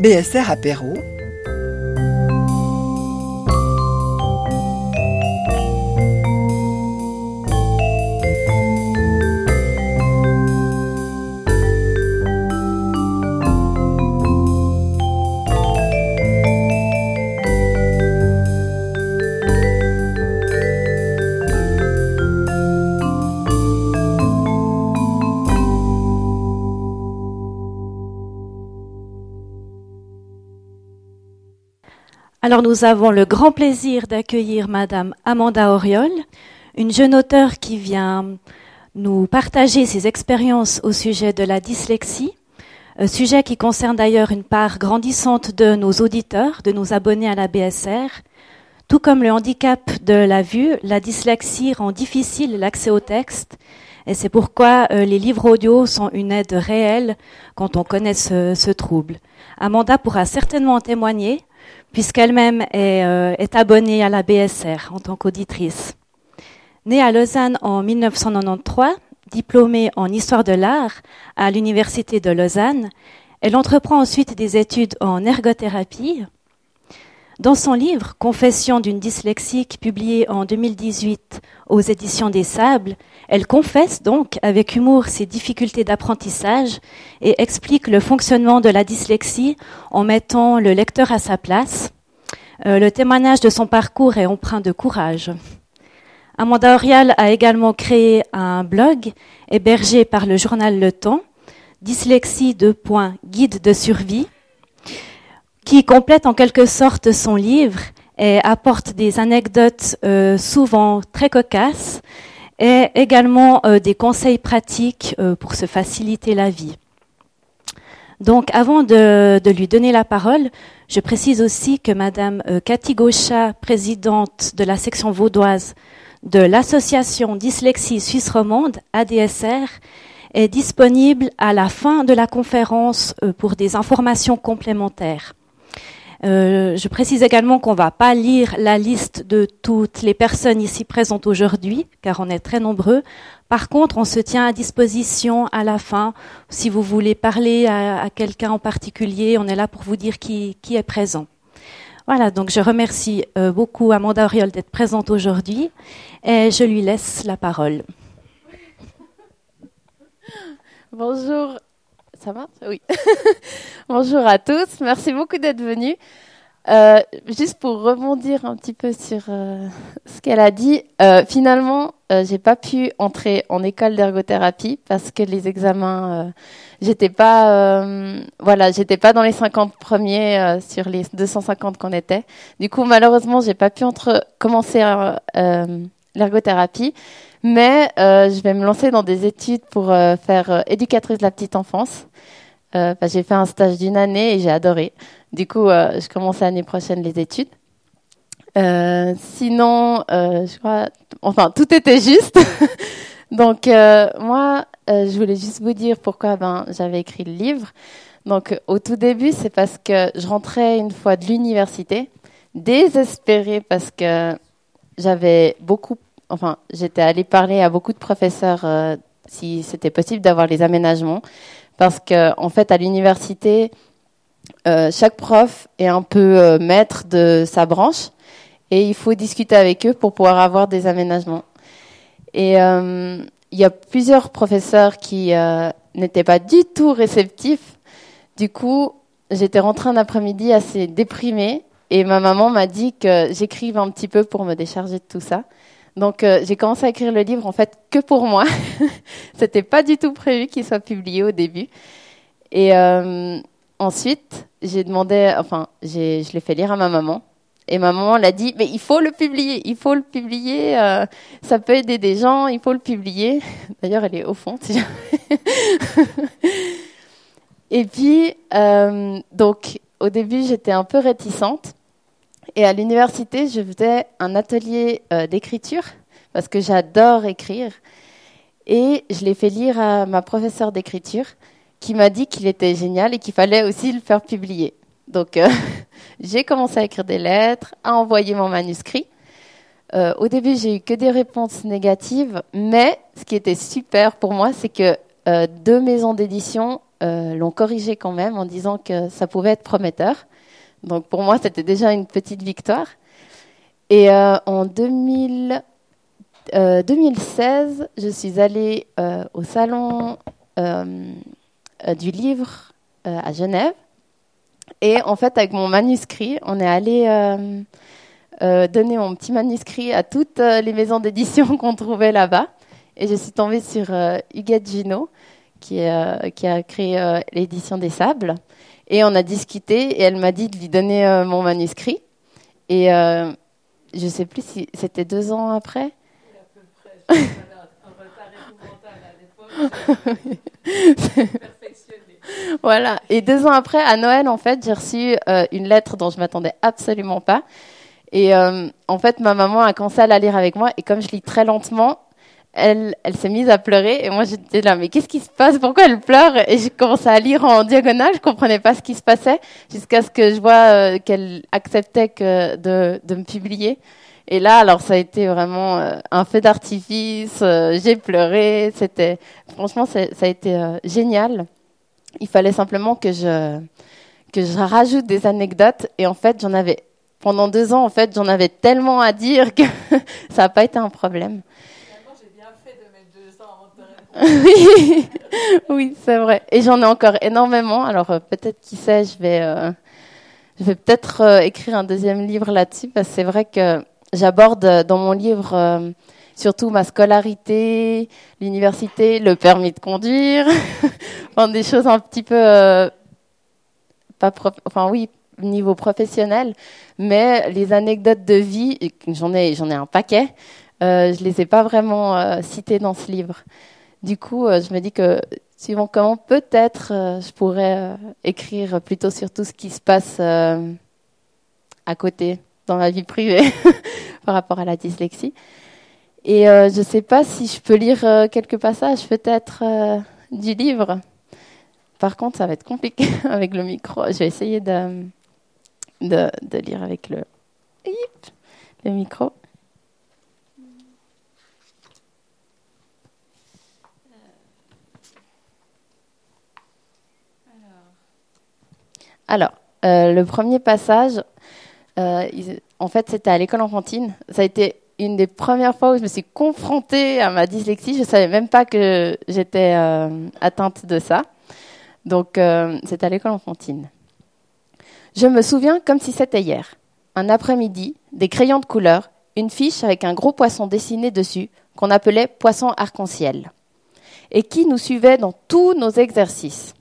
BSR Apéro Nous avons le grand plaisir d'accueillir Madame Amanda Auriol, une jeune auteure qui vient nous partager ses expériences au sujet de la dyslexie, sujet qui concerne d'ailleurs une part grandissante de nos auditeurs, de nos abonnés à la BSR. Tout comme le handicap de la vue, la dyslexie rend difficile l'accès au texte et c'est pourquoi euh, les livres audio sont une aide réelle quand on connaît ce, ce trouble. Amanda pourra certainement en témoigner puisqu'elle-même est, euh, est, abonnée à la BSR en tant qu'auditrice. Née à Lausanne en 1993, diplômée en histoire de l'art à l'Université de Lausanne, elle entreprend ensuite des études en ergothérapie. Dans son livre Confession d'une dyslexique, publié en 2018 aux éditions des Sables, elle confesse donc avec humour ses difficultés d'apprentissage et explique le fonctionnement de la dyslexie en mettant le lecteur à sa place. Euh, le témoignage de son parcours est empreint de courage. Amanda Orial a également créé un blog hébergé par le journal Le Temps, Dyslexie de guide de survie, qui complète en quelque sorte son livre et apporte des anecdotes euh, souvent très cocasses et également euh, des conseils pratiques euh, pour se faciliter la vie. Donc, avant de, de, lui donner la parole, je précise aussi que Madame euh, Cathy Gauchat, présidente de la section vaudoise de l'association Dyslexie Suisse Romande, ADSR, est disponible à la fin de la conférence euh, pour des informations complémentaires. Euh, je précise également qu'on ne va pas lire la liste de toutes les personnes ici présentes aujourd'hui, car on est très nombreux. Par contre, on se tient à disposition à la fin. Si vous voulez parler à, quelqu'un en particulier, on est là pour vous dire qui, qui est présent. Voilà, donc je remercie euh, beaucoup Amanda Auriol d'être présente aujourd'hui et je lui laisse la parole. Bonjour ça va? Oui. Bonjour à tous. Merci beaucoup d'être venus. Euh, juste pour rebondir un petit peu sur euh, ce qu'elle a dit, euh, finalement, euh, j'ai pas pu entrer en école d'ergothérapie parce que les examens, j'étais pas, voilà, j'étais pas dans les 50 premiers sur les 250 qu'on était. Du coup, malheureusement, j'ai pas pu commencer l'ergothérapie. Mais euh, je vais me lancer dans des études pour euh, faire euh, éducatrice de la petite enfance. J'ai fait un stage d'une année et j'ai adoré. Du coup, je commence l'année prochaine les études. sinon, je crois, enfin, tout était juste. Donc, moi, je voulais juste vous dire pourquoi ben, j'avais écrit le livre. Donc, au tout début, c'est parce que je rentrais une fois de l'université, désespérée parce que j'avais beaucoup enfin, j'étais allée parler à beaucoup de professeurs euh, si c'était possible d'avoir les aménagements, parce que en fait, à l'université, euh, chaque prof est un peu euh, maître de sa branche et il faut discuter avec eux pour pouvoir avoir des aménagements. Et il y a plusieurs professeurs qui n'étaient pas du tout réceptifs. Du coup, j'étais rentrée un après-midi assez déprimée et ma maman m'a dit que j'écrive un petit peu pour me décharger de tout ça. Donc euh, j'ai commencé à écrire le livre en fait que pour moi. C'était pas du tout prévu qu'il soit publié au début. Et euh, ensuite, j'ai demandé, enfin, je l'ai fait lire à ma maman. Et ma maman l'a dit, mais il faut le publier, il faut le publier, euh, ça peut aider des gens, il faut le publier. D'ailleurs, elle est au fond. Et puis, donc, au début, j'étais un peu réticente. Et à l'université, je faisais un atelier euh, d'écriture parce que j'adore écrire. Et je l'ai fait lire à ma professeure d'écriture qui m'a dit qu'il était génial et qu'il fallait aussi le faire publier. Donc, euh, j'ai commencé à écrire des lettres, à envoyer mon manuscrit. Euh, au début, j'ai eu que des réponses négatives, mais ce qui était super pour moi, c'est que deux maisons d'édition l'ont corrigé quand même en disant que ça pouvait être prometteur. Donc pour moi, c'était déjà une petite victoire. Et en 2000, 2016, je suis allée au salon du livre à Genève. Et en fait, avec mon manuscrit, on est allé euh, donner mon petit manuscrit à toutes euh, les maisons d'édition qu'on trouvait là-bas. Et je suis tombée sur euh, Huguette Gino, qui a créé l'édition des Sables. Et on a discuté et elle m'a dit de lui donner mon manuscrit. Et je ne sais plus si c'était deux ans après. Voilà. Et deux ans après, à Noël, en fait, j'ai reçu une lettre dont je m'attendais absolument pas, et euh, en fait, ma maman a commencé à la lire avec moi. Et comme je lis très lentement, elle, s'est mise à pleurer. Et moi, j'étais là, mais qu'est-ce qui se passe? Pourquoi elle pleure? Et j'ai commencé à lire en diagonale. Je comprenais pas ce qui se passait jusqu'à ce que je vois euh, qu'elle acceptait de, me publier. Et là, alors, ça a été vraiment euh, un feu d'artifice. j'ai pleuré. C'était, franchement, ça a été génial. Il fallait simplement que je que je rajoute des anecdotes. Et en fait, j'en avais pendant deux ans, en fait, j'en avais tellement à dire que ça n'a pas été un problème. j'ai bien fait de mettre deux ans oui, c'est vrai. Et j'en ai encore énormément. Alors euh, peut-être, qui sait, je vais, euh, vais peut-être euh, écrire un deuxième livre là-dessus parce que c'est vrai que j'aborde dans mon livre surtout ma scolarité, l'université, le permis de conduire, des choses un petit peu pas, enfin oui, niveau professionnel, mais les anecdotes de vie, j'en ai, j'en ai un paquet, je les ai pas vraiment citées dans ce livre. Du coup, euh, je me dis que suivant comment, peut-être euh, je pourrais écrire plutôt sur tout ce qui se passe à côté dans ma vie privée par rapport à la dyslexie. Et je ne sais pas si je peux lire quelques passages peut-être du livre. Par contre, ça va être compliqué avec le micro. Je vais essayer de de, de lire avec le, le micro. Alors, euh, le premier passage, euh, en fait, c'était à l'école enfantine. Ça a été une des premières fois où je me suis confrontée à ma dyslexie. Je ne savais même pas que j'étais euh, atteinte de ça. Donc, c'était à l'école enfantine. Je me souviens comme si c'était hier. Un après-midi, des crayons de couleur, une fiche avec un gros poisson dessiné dessus qu'on appelait poisson arc-en-ciel et qui nous suivait dans tous nos exercices.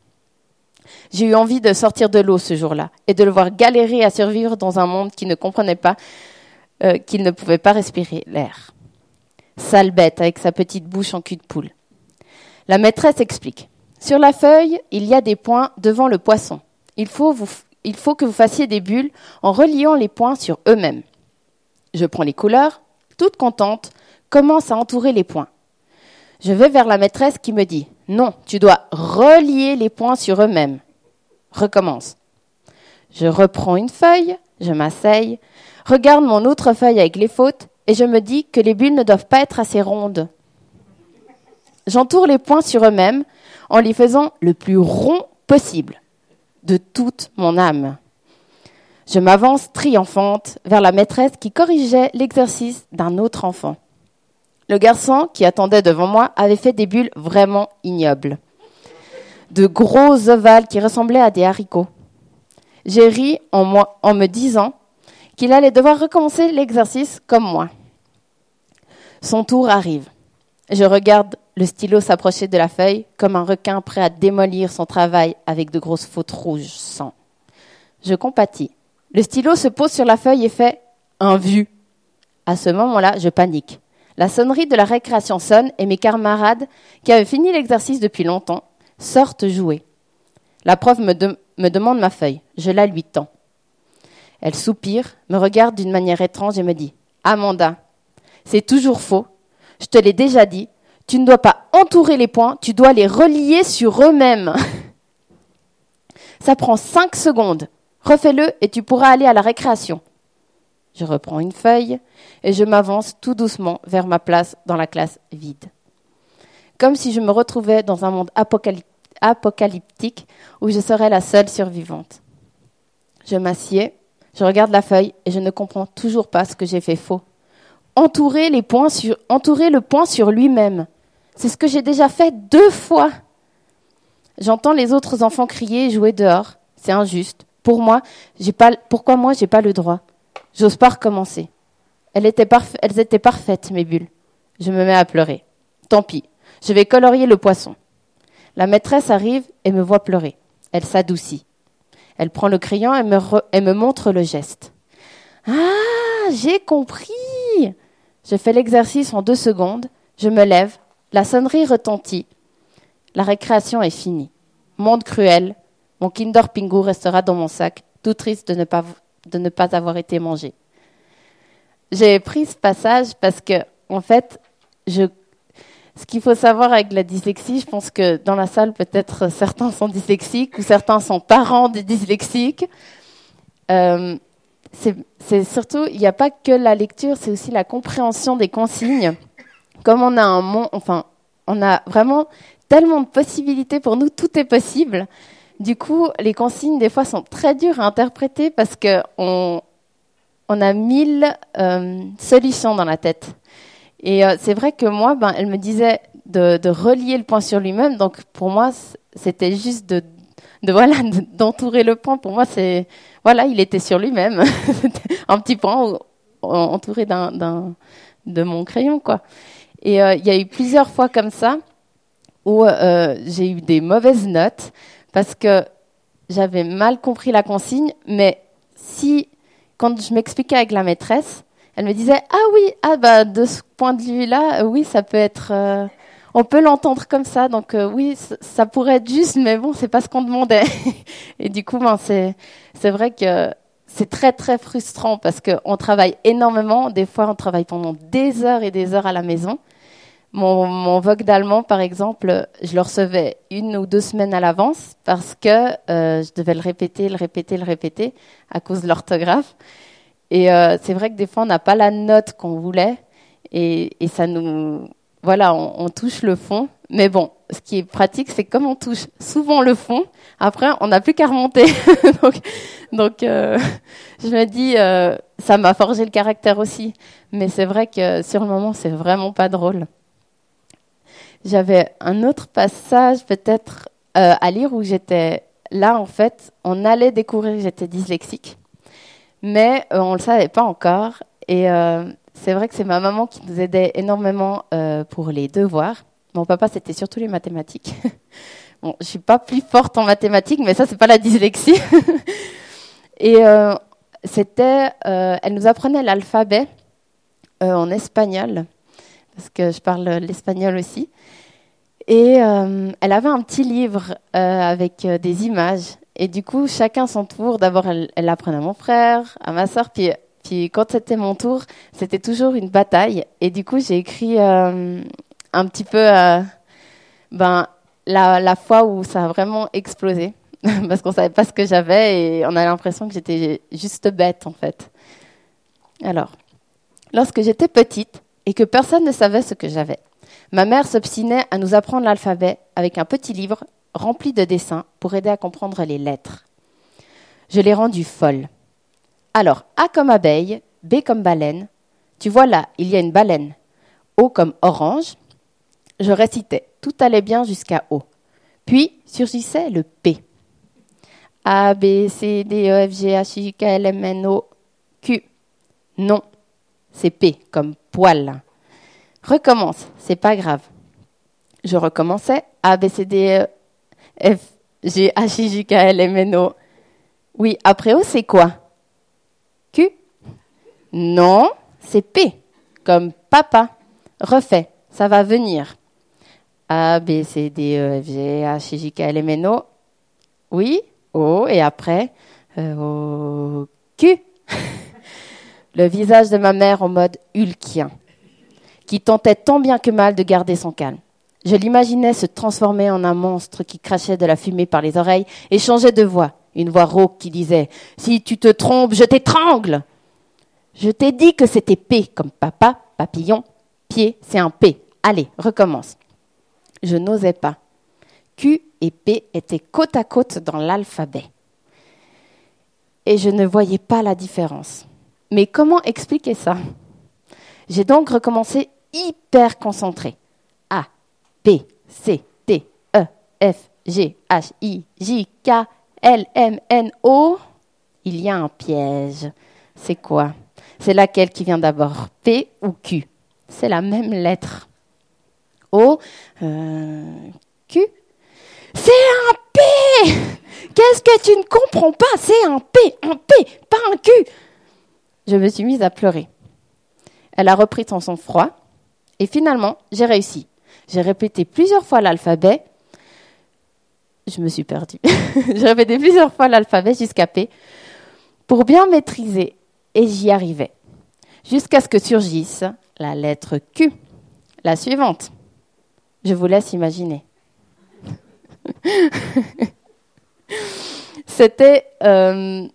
J'ai eu envie de sortir de l'eau ce jour-là et de le voir galérer à survivre dans un monde qui ne comprenait pas euh, qu'il ne pouvait pas respirer l'air. Sale bête avec sa petite bouche en cul de poule. La maîtresse explique. Sur la feuille, il y a des points devant le poisson. Il faut vous il faut que vous fassiez des bulles en reliant les points sur eux-mêmes. Je prends les couleurs, toute contente, commence à entourer les points. Je vais vers la maîtresse qui me dit Non, tu dois relier les points sur eux-mêmes. Recommence. Je reprends une feuille, je m'asseye, regarde mon autre feuille avec les fautes et je me dis que les bulles ne doivent pas être assez rondes. J'entoure les points sur eux-mêmes en les faisant le plus rond possible de toute mon âme. Je m'avance triomphante vers la maîtresse qui corrigeait l'exercice d'un autre enfant. Le garçon qui attendait devant moi avait fait des bulles vraiment ignobles. De gros ovales qui ressemblaient à des haricots. J'ai ri en, me disant qu'il allait devoir recommencer l'exercice comme moi. Son tour arrive. Je regarde le stylo s'approchait de la feuille comme un requin prêt à démolir son travail avec de grosses fautes rouges sang. Je compatis. Le stylo se pose sur la feuille et fait un vu. À ce moment-là, je panique. La sonnerie de la récréation sonne et mes camarades, qui avaient fini l'exercice depuis longtemps, sortent jouer. La prof me, me demande ma feuille. Je la lui tends. Elle soupire, me regarde d'une manière étrange et me dit Amanda, c'est toujours faux. Je te l'ai déjà dit, tu ne dois pas entourer les points, tu dois les relier sur eux-mêmes. Ça prend cinq secondes. Refais-le et tu pourras aller à la récréation. Je reprends une feuille et je m'avance tout doucement vers ma place dans la classe vide. Comme si je me retrouvais dans un monde apocalyptique où je serai la seule survivante. Je m'assieds, je regarde la feuille et je ne comprends toujours pas ce que j'ai fait faux. Entourer, les points sur, le point sur lui-même. C'est ce que j'ai déjà fait deux fois. J'entends les autres enfants crier et jouer dehors. C'est injuste. Pour moi, pas, pourquoi moi j'ai pas le droit? J'ose pas recommencer. Elles étaient parfaites, mes bulles. Je me mets à pleurer. Tant pis. Je vais colorier le poisson. La maîtresse arrive et me voit pleurer. Elle s'adoucit. Elle prend le crayon et me, montre le geste. Ah, j'ai compris. Je fais l'exercice en deux secondes. Je me lève. La sonnerie retentit. La récréation est finie. Monde cruel. Mon Kinder Pingu restera dans mon sac, tout triste de ne pas, de ne pas avoir été mangé. J'ai pris ce passage parce que, en fait, je ce qu'il faut savoir avec la dyslexie, je pense que dans la salle, peut-être certains sont dyslexiques ou certains sont parents des dyslexiques. Euh, c'est surtout, il n'y a pas que la lecture, c'est aussi la compréhension des consignes. Comme on a un enfin, on a vraiment tellement de possibilités pour nous, tout est possible. Du coup, les consignes, des fois, sont très dures à interpréter parce qu'on on a mille euh, solutions dans la tête. Et euh, c'est vrai que moi, ben, elle me disait de, relier le point sur lui-même. Donc pour moi, c'était juste de, de voilà d'entourer le point. Pour moi, c'est voilà, il était sur lui-même, un petit point entouré d'un de mon crayon, quoi. Et euh, il y a eu plusieurs fois comme ça où euh, j'ai eu des mauvaises notes parce que j'avais mal compris la consigne. Mais si quand je m'expliquais avec la maîtresse, elle me disait ah oui ah bah de ce point de vue là euh, oui ça peut être euh, on peut l'entendre comme ça. Donc euh, oui ça pourrait être juste mais bon c'est pas ce qu'on demandait. Et du coup ben c'est c'est vrai que c'est très très frustrant parce qu'on travaille énormément. Des fois on travaille pendant des heures et des heures à la maison. Mon, mon vogue d'allemand, par exemple, je le recevais une ou deux semaines à l'avance parce que je devais le répéter, le répéter, le répéter à cause de l'orthographe. Et euh, c'est vrai que des fois, on n'a pas la note qu'on voulait. Et, et, ça nous. Voilà, on, on, touche le fond. Mais bon, ce qui est pratique, c'est comme on touche souvent le fond, après, on n'a plus qu'à remonter. donc, donc euh, je me dis, euh, ça m'a forgé le caractère aussi. Mais c'est vrai que sur le moment, c'est vraiment pas drôle. J'avais un autre passage, peut-être, euh, à lire où j'étais. Là, en fait, on allait découvrir que j'étais dyslexique mais euh, on ne le savait pas encore. Et euh, c'est vrai que c'est ma maman qui nous aidait énormément euh, pour les devoirs. Mon papa, c'était surtout les mathématiques. bon, je suis pas plus forte en mathématiques, mais ça, c'est pas la dyslexie. et c'était, elle nous apprenait l'alphabet en espagnol, parce que je parle l'espagnol aussi. Et elle avait un petit livre avec des images. Et du coup, chacun son tour. D'abord, elle, elle apprenait à mon frère, à ma soeur, puis, puis quand c'était mon tour, c'était toujours une bataille. Et du coup, j'ai écrit euh, un petit peu euh, ben, la, la fois où ça a vraiment explosé. Parce qu'on savait pas ce que j'avais et on a l'impression que j'étais juste bête, en fait. Alors, lorsque j'étais petite et que personne ne savait ce que j'avais, ma mère s'obstinait à nous apprendre l'alphabet avec un petit livre rempli de dessins pour aider à comprendre les lettres. Je l'ai rendue folle. Alors, A comme abeille, B comme baleine. Tu vois là, il y a une baleine. O comme orange. Je récitais. Tout allait bien jusqu'à O. Puis surgissait le P. A, B, C, D, E, F, G, H, I, K, L, M, N, O, Q. Non, c'est P comme poil. Recommence, c'est pas grave. Je recommençais. A, B, C, D, E, F, G, H, I, J, K, L, M, N, O. Oui, après O, c'est quoi? Q? Non, c'est P, comme papa. Refait, ça va venir. A, B, C, D, E, F, G, H, I, J, K, L, M, N, O. Oui, O, et après, euh, O, Q. Le visage de ma mère en mode hulkien, qui tentait tant bien que mal de garder son calme. Je l'imaginais se transformer en un monstre qui crachait de la fumée par les oreilles et changeait de voix. Une voix rauque qui disait Si tu te trompes, je t'étrangle. Je t'ai dit que c'était P comme papa, papillon, pied, c'est un P. Allez, recommence. Je n'osais pas. Q, et P étaient côte à côte dans l'alphabet. Et je ne voyais pas la différence. Mais comment expliquer ça? J'ai donc recommencé hyper concentré. B, C, D, E, F, G, H, I, J, K, L, M, N, O. Il y a un piège. C'est quoi? C'est laquelle qui vient d'abord P ou Q? C'est la même lettre. O, euh, Q C'est un P Qu'est-ce que tu ne comprends pas? C'est un P, un P, pas un Q Je me suis mise à pleurer. Elle a repris son sang-froid et finalement, j'ai réussi. J'ai répété plusieurs fois l'alphabet. Je me suis perdue. j'ai répété plusieurs fois l'alphabet jusqu'à P pour bien maîtriser et j'y arrivais. Jusqu'à ce que surgisse la lettre Q, la suivante. Je vous laisse imaginer. C'était euh,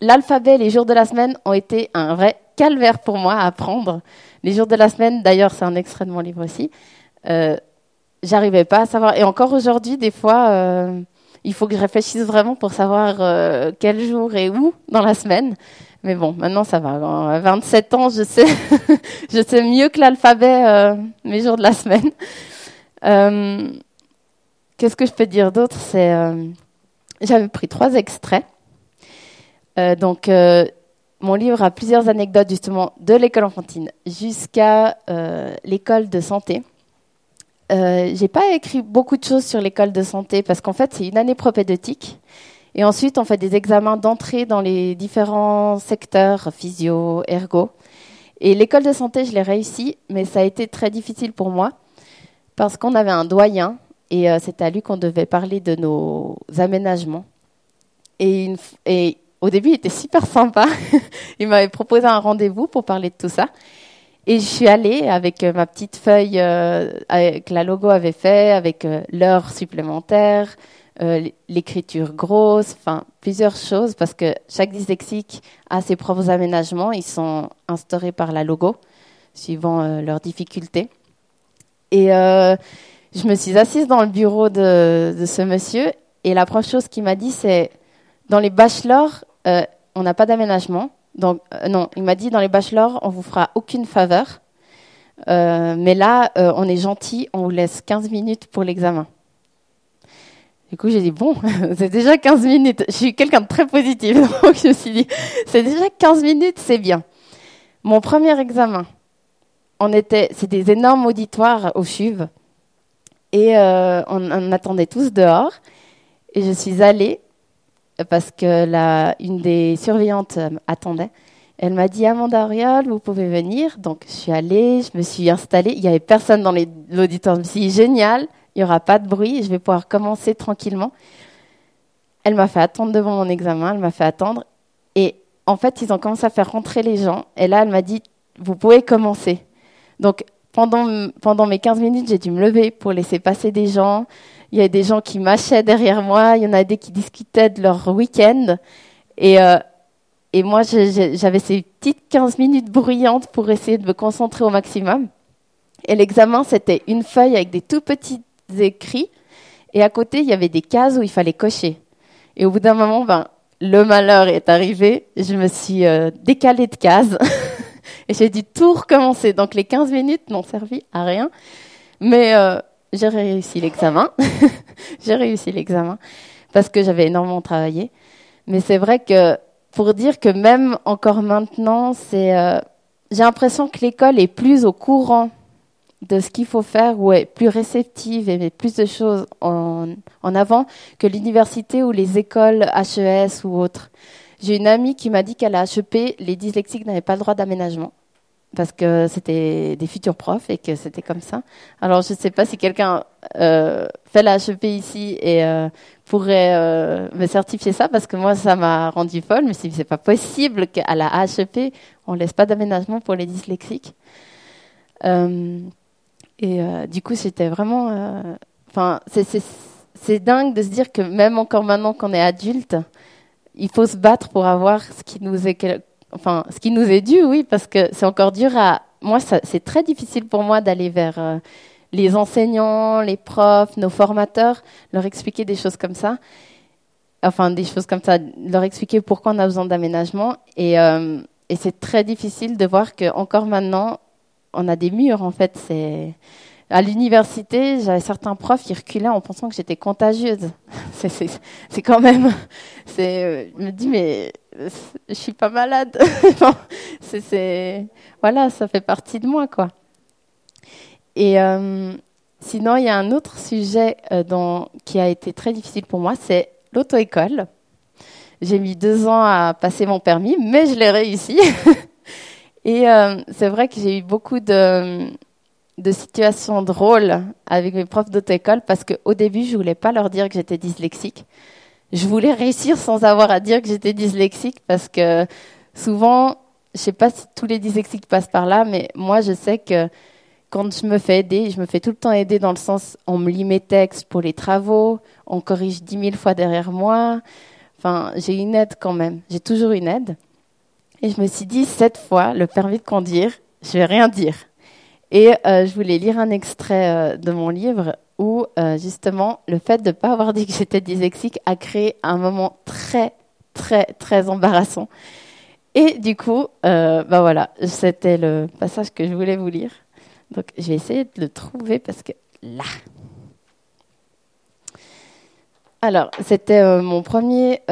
l'alphabet, les jours de la semaine ont été un vrai calvaire pour moi à apprendre. Les jours de la semaine, d'ailleurs, c'est un extrait de mon livre aussi. Euh, J'arrivais pas à savoir. Et encore aujourd'hui, des fois, euh, il faut que je réfléchisse vraiment pour savoir euh, quel jour et où dans la semaine. Mais bon, maintenant ça va. À 27 ans, je sais, je sais mieux que l'alphabet mes jours de la semaine. Qu'est-ce que je peux dire d'autre? C'est, j'avais pris trois extraits. Donc, mon livre a plusieurs anecdotes justement de l'école enfantine jusqu'à l'école de santé. Euh, j'ai pas écrit beaucoup de choses sur l'école de santé parce qu'en fait c'est une année propédeutique et ensuite on fait des examens d'entrée dans les différents secteurs physio, ergo. Et l'école de santé je l'ai réussi, mais ça a été très difficile pour moi parce qu'on avait un doyen et euh, c'était à lui qu'on devait parler de nos aménagements. Et au début, il était super sympa. il m'avait proposé un rendez-vous pour parler de tout ça. Et je suis allée avec euh, ma petite feuille euh, avec la logo avait fait, avec euh, l'heure supplémentaire, euh, l'écriture grosse, enfin plusieurs choses parce que chaque dyslexique a ses propres aménagements. Ils sont instaurés par la logo suivant euh, leurs difficultés. Et euh, je me suis assise dans le bureau de, ce monsieur et la première chose qu'il m'a dit c'est dans les bachelors euh, on n'a pas d'aménagement. Donc euh, non, il m'a dit dans les bachelors on vous fera aucune faveur. Euh, mais là, euh, on est gentil, on vous laisse 15 minutes pour l'examen. Du coup, j'ai dit, bon, c'est déjà 15 minutes. Je suis quelqu'un de très positif, donc je me suis dit, c'est déjà 15 minutes, c'est bien. Mon premier examen, on était, c'est des énormes auditoires au CHUV, et on, on attendait tous dehors, et je suis allée, parce que la, une des surveillantes euh, attendait, elle m'a dit Amanda Auriol, vous pouvez venir. Donc je suis allée, je me suis installée. Il n'y avait personne dans l'auditoire. Je me suis dit génial, il n'y aura pas de bruit, je vais pouvoir commencer tranquillement. Elle m'a fait attendre devant mon examen, elle m'a fait attendre. Et en fait, ils ont commencé à faire rentrer les gens. Et là, elle m'a dit vous pouvez commencer. Donc pendant, pendant mes 15 minutes, j'ai dû me lever pour laisser passer des gens. Il y a des gens qui mâchaient derrière moi, il y en a des qui discutaient de leur week-end. Et, euh, et moi, j'avais ces petites 15 minutes bruyantes pour essayer de me concentrer au maximum. Et l'examen, c'était une feuille avec des tout petits écrits. Et à côté, il y avait des cases où il fallait cocher. Et au bout d'un moment, ben, le malheur est arrivé. Je me suis euh, décalée de case. et j'ai dû tout recommencer. Donc les 15 minutes n'ont servi à rien. Mais euh, j'ai réussi l'examen. j'ai réussi l'examen parce que j'avais énormément travaillé. Mais c'est vrai que pour dire que même encore maintenant, c'est, euh, j'ai l'impression que l'école est plus au courant de ce qu'il faut faire ou est plus réceptive et met plus de choses en, en avant que l'université ou les écoles HES ou autres. J'ai une amie qui m'a dit qu'à la HEP, les dyslexiques n'avaient pas le droit d'aménagement parce que c'était des futurs profs et que c'était comme ça. Alors je ne sais pas si quelqu'un euh, fait la HEP ici et euh, pourrait euh, me certifier ça parce que moi ça m'a rendu folle. Dit c'est pas possible qu'à la HEP on laisse pas d'aménagement pour les dyslexiques. Et du coup c'était vraiment, enfin c'est dingue de se dire que même encore maintenant qu'on est adulte, il faut se battre pour avoir ce qui nous est enfin ce qui nous est dû, oui, parce que c'est encore dur à moi c'est très difficile pour moi d'aller vers euh, les enseignants, les profs, nos formateurs, leur expliquer des choses comme ça. Enfin, des choses comme ça, leur expliquer pourquoi on a besoin d'aménagement. Et, euh, et c'est très difficile de voir que encore maintenant, on a des murs. En fait, c'est à l'université, j'avais certains profs qui reculaient en pensant que j'étais contagieuse. C'est quand même, c'est, je me dis mais je suis pas malade. voilà, ça fait partie de moi quoi. Et euh, sinon, il y a un autre sujet euh, qui a été très difficile pour moi, c'est l'auto-école. J'ai mis deux ans à passer mon permis, mais je l'ai réussi. Et euh, c'est vrai que j'ai eu beaucoup de, de situations drôles avec mes profs d'auto-école parce qu'au début, je voulais pas leur dire que j'étais dyslexique. Je voulais réussir sans avoir à dire que j'étais dyslexique parce que souvent, je sais pas si tous les dyslexiques passent par là, mais moi, je sais que quand je me fais aider, je me fais tout le temps aider dans le sens, on me lit mes textes pour les travaux, on corrige dix mille fois derrière moi. Enfin, j'ai une aide quand même. J'ai toujours une aide. Et je me suis dit, cette fois, le permis de conduire, je vais rien dire. Et euh, je voulais lire un extrait euh, de mon livre où, euh, justement, le fait de ne pas avoir dit que j'étais dyslexique a créé un moment très, très, très embarrassant. Et du coup, bah voilà, c'était le passage que je voulais vous lire. Donc, je vais essayer de le trouver parce que là. Alors, c'était mon premier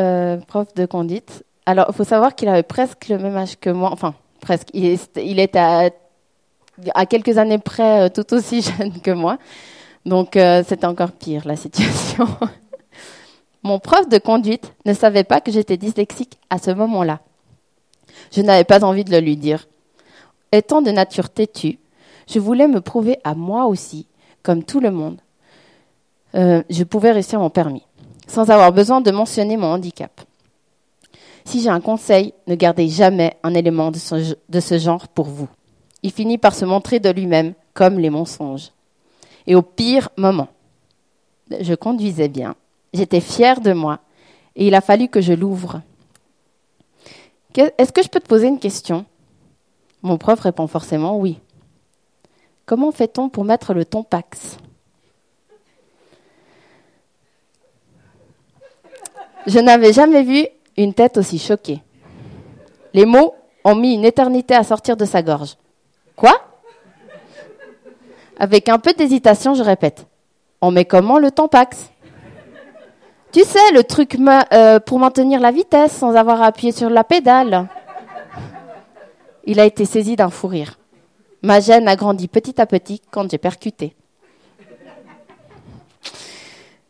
prof de conduite. Alors, il faut savoir qu'il avait presque le même âge que moi. Enfin, presque. Il, était à, quelques années près euh, tout aussi jeune que moi. Donc, c'était encore pire, la situation. mon prof de conduite ne savait pas que j'étais dyslexique à ce moment-là. Je n'avais pas envie de le lui dire. Étant de nature têtue, je voulais me prouver à moi aussi, comme tout le monde, euh, je pouvais réussir mon permis, sans avoir besoin de mentionner mon handicap. Si j'ai un conseil, ne gardez jamais un élément de ce genre pour vous. Il finit par se montrer de lui-même, comme les mensonges. Et au pire moment, je conduisais bien, j'étais fière de moi, et il a fallu que je l'ouvre. Est-ce que je peux te poser une question? Mon prof répond forcément oui. Comment fait-on pour mettre le ton pax? Je n'avais jamais vu une tête aussi choquée. Les mots ont mis une éternité à sortir de sa gorge. Quoi? Avec un peu d'hésitation, je répète. On met comment le pax Tu sais, le truc euh, pour maintenir la vitesse sans avoir à appuyer sur la pédale. Il a été saisi d'un fou rire. Ma gêne a grandi petit à petit quand j'ai percuté.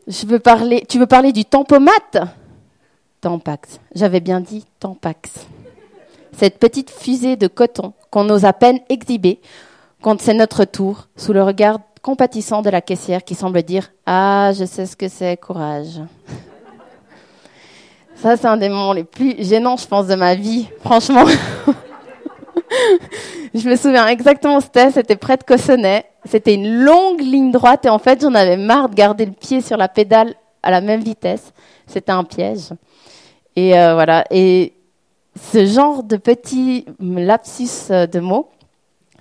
Tu veux parler du tampomate? Tampax. J'avais bien dit Tampax. Cette petite fusée de coton qu'on ose à peine exhiber quand c'est notre tour, sous le regard compatissant de la caissière qui semble dire Ah, je sais ce que c'est, courage. Ça, c'est un des moments les plus gênants, je pense, de ma vie, franchement. je me souviens exactement où c'était, c'était près de Cossonay. C'était une longue ligne droite et en fait, j'en avais marre de garder le pied sur la pédale à la même vitesse. C'était un piège. Et euh, voilà. Et ce genre de petit lapsus euh, de mots,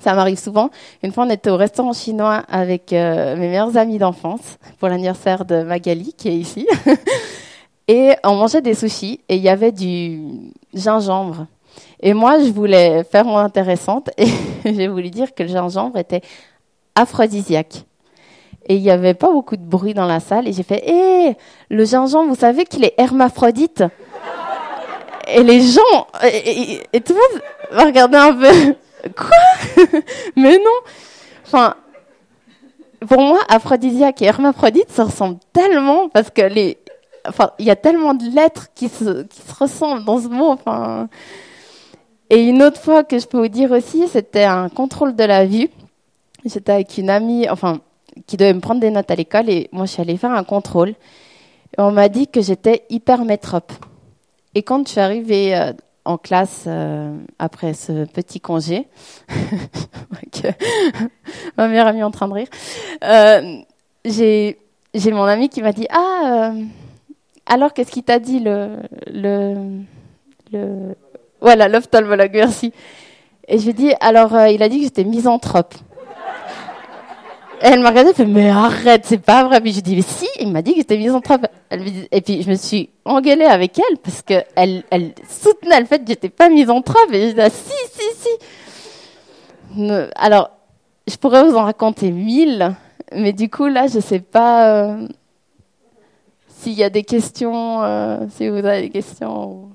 ça m'arrive souvent. Une fois, on était au restaurant chinois avec euh, mes meilleurs amis d'enfance pour l'anniversaire de Magali, qui est ici. et on mangeait des sushis et il y avait du gingembre. Et moi, je voulais faire mon intéressante et j'ai voulu dire que le gingembre était aphrodisiaque. Et il n'y avait pas beaucoup de bruit dans la salle et j'ai fait Hé, le gingembre, vous savez qu'il est hermaphrodite? Et les gens, et, tout le monde va regarder un peu Quoi? Mais non Enfin, pour moi, aphrodisiaque et hermaphrodite, ça ressemble tellement parce que les. Enfin, il y a tellement de lettres qui se, qui se ressemblent dans ce mot. Enfin. Et une autre fois que je peux vous dire aussi, c'était un contrôle de la vue. J'étais avec une amie, enfin, qui devait me prendre des notes à l'école et moi je suis allée faire un contrôle. Et on m'a dit que j'étais hypermétrope. Et quand je suis arrivée euh, en classe euh, après ce petit congé, ma meilleure amie est en train de rire, euh, j'ai mon ami qui m'a dit Ah, alors qu'est-ce qu'il t'a dit le, le, le voilà, l'ophtalmologue, merci. Et je lui ai dit, alors, euh, il a dit que j'étais misanthrope. Elle m'a regardé, elle fait, mais arrête, c'est pas vrai. Puis je dis, mais si, il m'a dit que j'étais misanthrope. Elle me et puis je me suis engueulée avec elle parce que elle, elle soutenait le fait que j'étais pas misanthrope. Et je dis, ah, si, si, si. Alors, je pourrais vous en raconter mille, mais du coup, là, je sais pas euh, s'il y a des questions, euh, si vous avez des questions.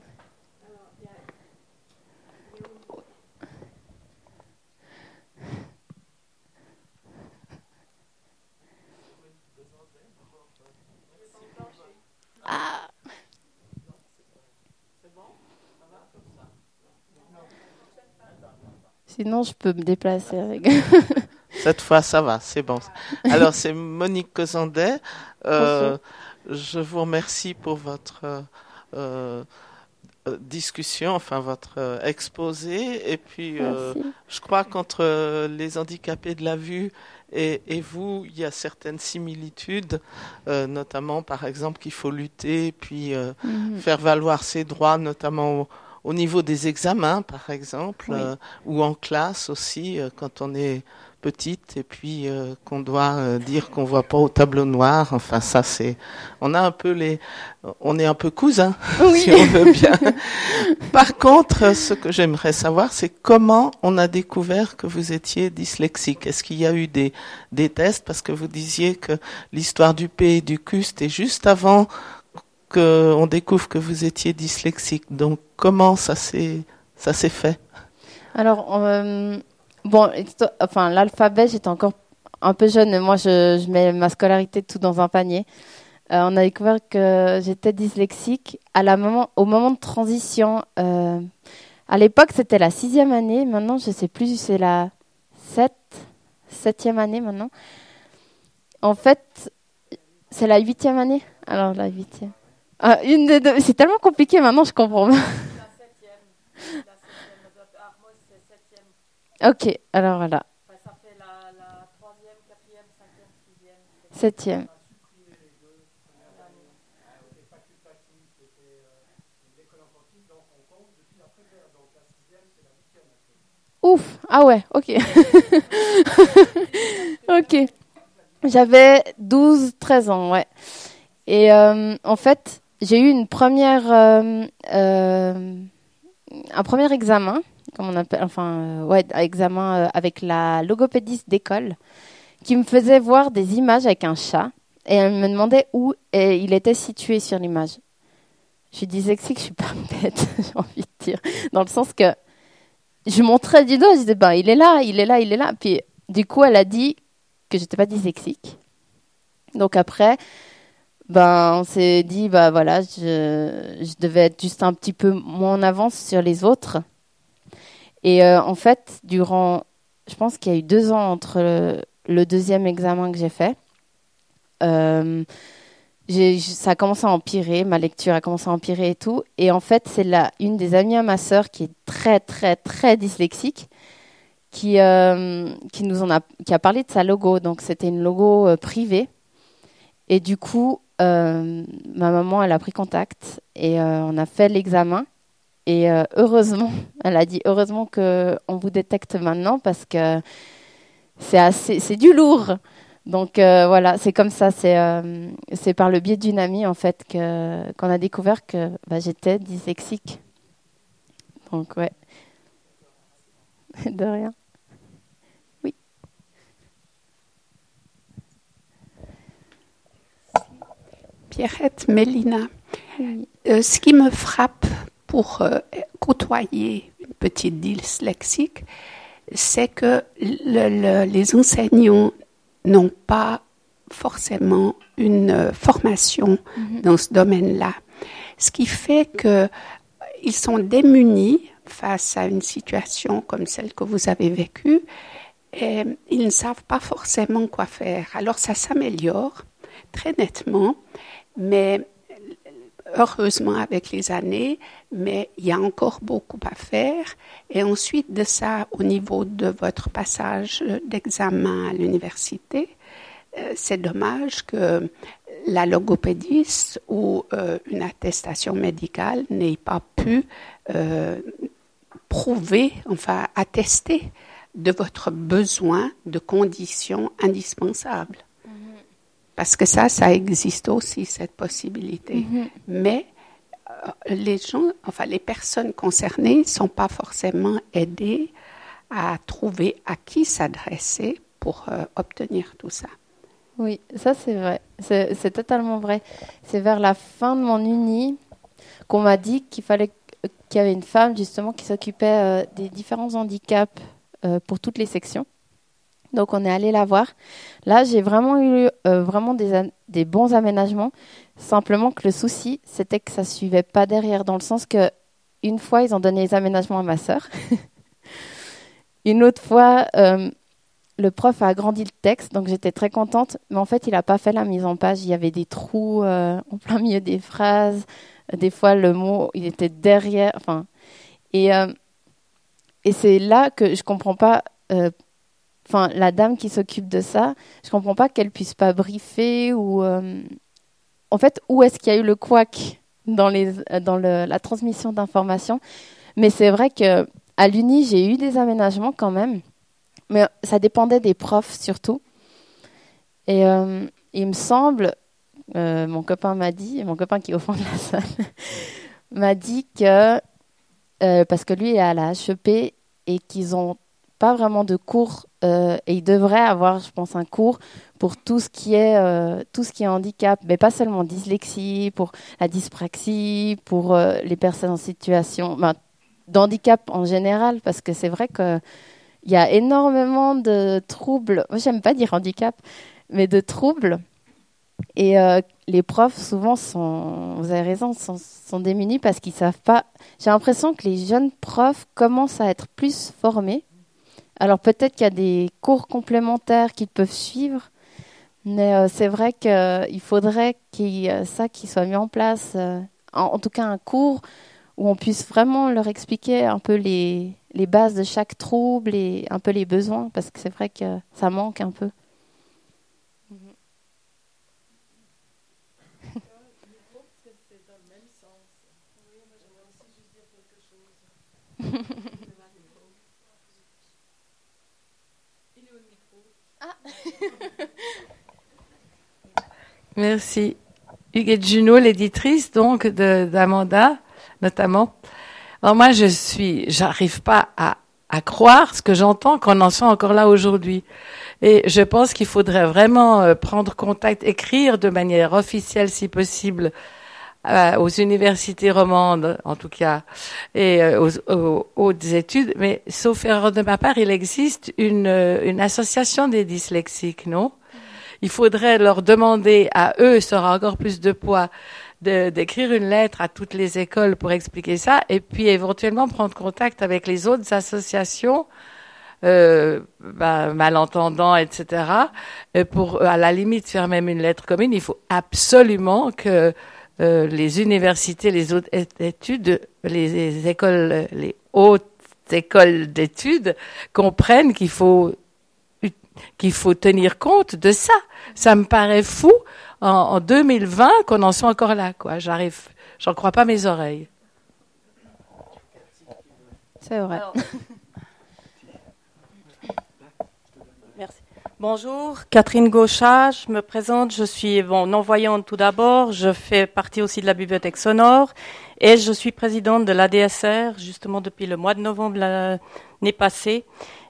Sinon, je peux me déplacer avec. Cette fois, ça va, c'est bon. Alors, c'est Monique Cosandet. Euh, je vous remercie pour votre euh, euh, discussion, enfin votre exposé. Et puis, je crois qu'entre les handicapés de la vue et, et, vous, il y a certaines similitudes, notamment, par exemple, qu'il faut lutter, puis mhm. faire valoir ses droits, notamment au niveau des examens, par exemple, ou en classe aussi, quand on est petite et puis euh, qu'on doit euh, dire qu'on voit pas au tableau noir. Enfin, ça c'est, on a un peu les, on est un peu cousins, si on veut bien. Par contre, ce que j'aimerais savoir, c'est comment on a découvert que vous étiez dyslexique. Est-ce qu'il y a eu des des tests? Parce que vous disiez que l'histoire du P et du Q c'était juste avant qu'on découvre que vous étiez dyslexique. Donc, comment ça s'est fait? Alors. Euh, Bon, enfin, l'alphabet, j'étais encore un peu jeune. Moi, je, mets ma scolarité tout dans un panier. Euh, on a découvert que j'étais dyslexique au moment de transition. Euh, à l'époque, c'était la sixième année. Maintenant, je sais plus, c'est la sept, septième année maintenant. En fait, c'est la huitième année. Alors, la huitième. Ah, une des deux. C'est tellement compliqué maintenant, je comprends pas. Ok, alors voilà. Ça fait la, la troisième, quatrième, cinquième, sixième. Septième. Ouf, ah ouais, ok. ok. J'avais 12, 13 ans, ouais. Et euh, en fait, j'ai eu une première, euh, euh, un premier examen comme on appelle, enfin, euh, ouais, examen euh, avec la logopédiste d'école, qui me faisait voir des images avec un chat et elle me demandait où il était situé sur l'image. Je disais que je suis pas bête, j'ai envie de dire, dans le sens que je montrais du doigt, je disais ben il est là, il est là, il est là. Puis du coup elle a dit que j'étais pas dyslexique. Donc après, ben on s'est dit bah voilà, je, devais être juste un petit peu moins en avance sur les autres et euh, en fait, durant, je pense qu'il y a eu deux ans entre le, deuxième examen que j'ai fait, euh, ça a commencé à empirer, ma lecture a commencé à empirer et tout. Et en fait, c'est une des amies à ma sœur qui est très, très, très dyslexique qui, euh, qui nous en a, qui a parlé de sa logo. Donc, c'était une logo privée. Et du coup, ma maman, elle a pris contact et on a fait l'examen. Et euh, heureusement, elle a dit heureusement qu'on vous détecte maintenant parce que c'est assez, c'est du lourd. Donc euh, voilà, c'est comme ça, c'est euh, c'est par le biais d'une amie en fait que qu'on a découvert que bah, j'étais dyslexique. Donc ouais, de rien. Pierrette Mélina. ce qui me frappe pour euh, côtoyer une petite dyslexique, c'est que les enseignants n'ont pas forcément une euh, formation mm-hmm. dans ce domaine-là. Ce qui fait qu'ils sont démunis face à une situation comme celle que vous avez vécue et ils ne savent pas forcément quoi faire. Alors ça s'améliore très nettement, mais heureusement avec les années, mais il y a encore beaucoup à faire. Et ensuite de ça, au niveau de votre passage d'examen à l'université, euh, c'est dommage que la logopédiste ou euh, une attestation médicale n'ait pas pu euh, prouver, enfin attester de votre besoin de conditions indispensables. Parce que ça, ça existe aussi, cette possibilité. Mais euh, les gens, enfin les personnes concernées ne sont pas forcément aidées à trouver à qui s'adresser pour euh, obtenir tout ça. Oui, ça c'est vrai. C'est totalement vrai. C'est vers la fin de mon uni qu'on m'a dit qu'il fallait qu'il y avait une femme justement qui s'occupait euh, des différents handicaps pour toutes les sections. Donc on est allé la voir. Là, j'ai vraiment eu euh, vraiment des, bons aménagements. Simplement que le souci, c'était que ça suivait pas derrière, dans le sens que une fois, ils ont donné les aménagements à ma sœur. une autre fois, euh, le prof a agrandi le texte, donc j'étais très contente. Mais en fait, il n'a pas fait la mise en page. Il y avait des trous euh, en plein milieu des phrases. Des fois, le mot, il était derrière. Enfin, et et c'est là que je comprends pas enfin la dame qui s'occupe de ça, je comprends pas qu'elle puisse pas briefer ou euh, en fait où est-ce qu'il y a eu le couac dans le, la transmission d'informations? Mais c'est vrai que à l'Uni j'ai eu des aménagements quand même, mais ça dépendait des profs surtout. Et euh, il me semble, euh, mon copain m'a dit, mon copain qui est au fond de la salle, m'a dit que parce que lui est à la HEP et qu'ils ont pas vraiment de cours euh, et il devrait avoir, je pense, un cours pour tout ce qui est euh, handicap, mais pas seulement dyslexie, pour la dyspraxie, pour euh, les personnes en situation ben, d'handicap en général, parce que c'est vrai que il y a énormément de troubles. Moi, j'aime pas dire handicap, mais de troubles. Et les profs, souvent, vous avez raison, sont, sont démunis parce qu'ils savent pas. J'ai l'impression que les jeunes profs commencent à être plus formés alors peut-être qu'il y a des cours complémentaires qu'ils peuvent suivre, mais euh, c'est vrai qu'il faudrait qu'il y ait ça qui soit mis en place, euh, en, tout cas un cours où on puisse vraiment leur expliquer un peu les, les bases de chaque trouble et un peu les besoins, parce que c'est vrai que ça manque un peu. Merci. Huguette Junot, l'éditrice donc d'Amanda, notamment. Alors moi, je suis, j'arrive pas à, à croire ce que j'entends qu'on en soit encore là aujourd'hui. Et je pense qu'il faudrait vraiment euh, prendre contact, écrire de manière officielle, si possible, euh, aux universités romandes, en tout cas, et euh, aux, aux, aux, études. Mais sauf erreur de ma part, il existe une, une association des dyslexiques, non? Il faudrait leur demander à eux, ça aura encore plus de poids, d'écrire une lettre à toutes les écoles pour expliquer ça, et puis éventuellement prendre contact avec les autres associations, euh, bah, malentendants, etc., euh, pour à la limite faire même une lettre commune. Il faut absolument que euh, les universités, les autres études, les écoles, les hautes écoles d'études comprennent qu'il faut qu'il faut tenir compte de ça. Ça me paraît fou en, en 2020 qu'on en soit encore là, quoi. J'arrive, j'en crois pas mes oreilles. C'est vrai. Merci. Bonjour, Catherine Gauchat, je me présente, je suis bon, non-voyante tout d'abord, je fais partie aussi de la bibliothèque sonore et je suis présidente de l'ADSR justement depuis le mois de novembre l'année passée.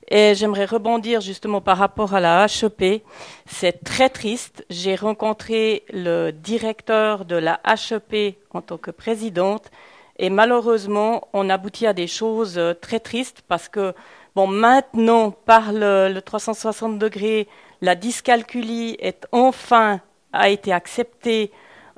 Et j'aimerais rebondir justement par rapport à la HEP. C'est très triste. J'ai rencontré le directeur de la HEP en tant que présidente et malheureusement, on aboutit à des choses euh, très tristes parce que, bon, maintenant, par le, le 360 degrés, la dyscalculie est enfin a été acceptée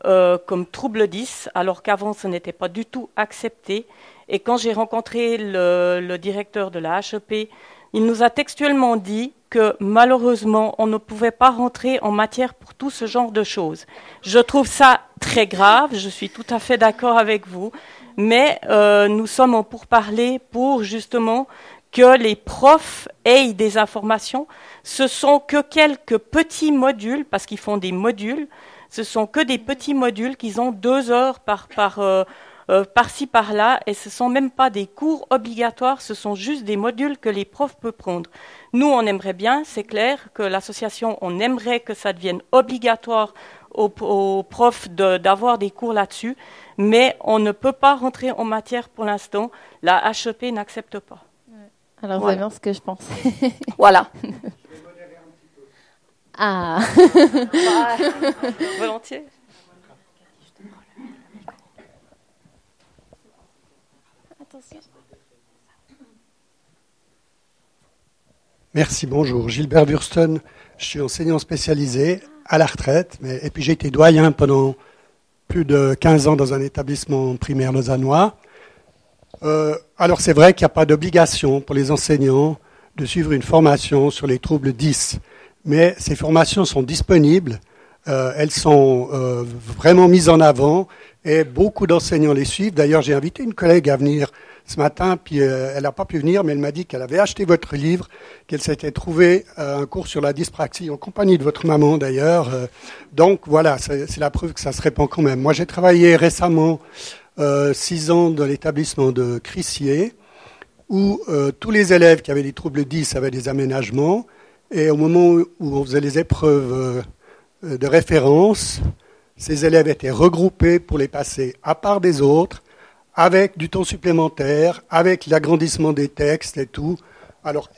euh, comme trouble 10, alors qu'avant ce n'était pas du tout accepté. Et quand j'ai rencontré le, le, directeur de la HEP, il nous a textuellement dit que malheureusement, on ne pouvait pas rentrer en matière pour tout ce genre de choses. Je trouve ça très grave, je suis tout à fait d'accord avec vous, mais euh, nous sommes en pourparlers pour justement que les profs aient des informations. Ce sont que quelques petits modules, parce qu'ils font des modules, ce sont que des petits modules qu'ils ont deux heures par, par, euh, euh, par-ci par-là, et ce sont même pas des cours obligatoires, ce sont juste des modules que les profs peuvent prendre. Nous, on aimerait bien, c'est clair, que l'association, on aimerait que ça devienne obligatoire aux, profs d'avoir des cours là-dessus, mais on ne peut pas rentrer en matière pour l'instant. La HEP n'accepte pas. Alors, voilà. vous ce que je pensais. voilà. Ah. Volontiers. Merci, bonjour. Gilbert Burston, je suis enseignant spécialisé à la retraite, mais, et puis j'ai été doyen pendant plus de 15 ans dans un établissement primaire lausannois. Euh, alors c'est vrai qu'il n'y a pas d'obligation pour les enseignants de suivre une formation sur les troubles 10, mais ces formations sont disponibles, euh, elles sont euh, vraiment mises en avant et beaucoup d'enseignants les suivent. D'ailleurs j'ai invité une collègue à venir ce matin, puis euh, elle n'a pas pu venir, mais elle m'a dit qu'elle avait acheté votre livre, qu'elle s'était trouvé un cours sur la dyspraxie en compagnie de votre maman d'ailleurs. Donc voilà, c'est la preuve que ça se répand quand même. Moi, j'ai travaillé récemment six ans dans l'établissement de Crissier, où tous les élèves qui avaient des troubles 10 avaient des aménagements, et au moment où on faisait les épreuves de référence, ces élèves étaient regroupés pour les passer à part des autres avec du temps supplémentaire, avec l'agrandissement des textes et tout. Alors,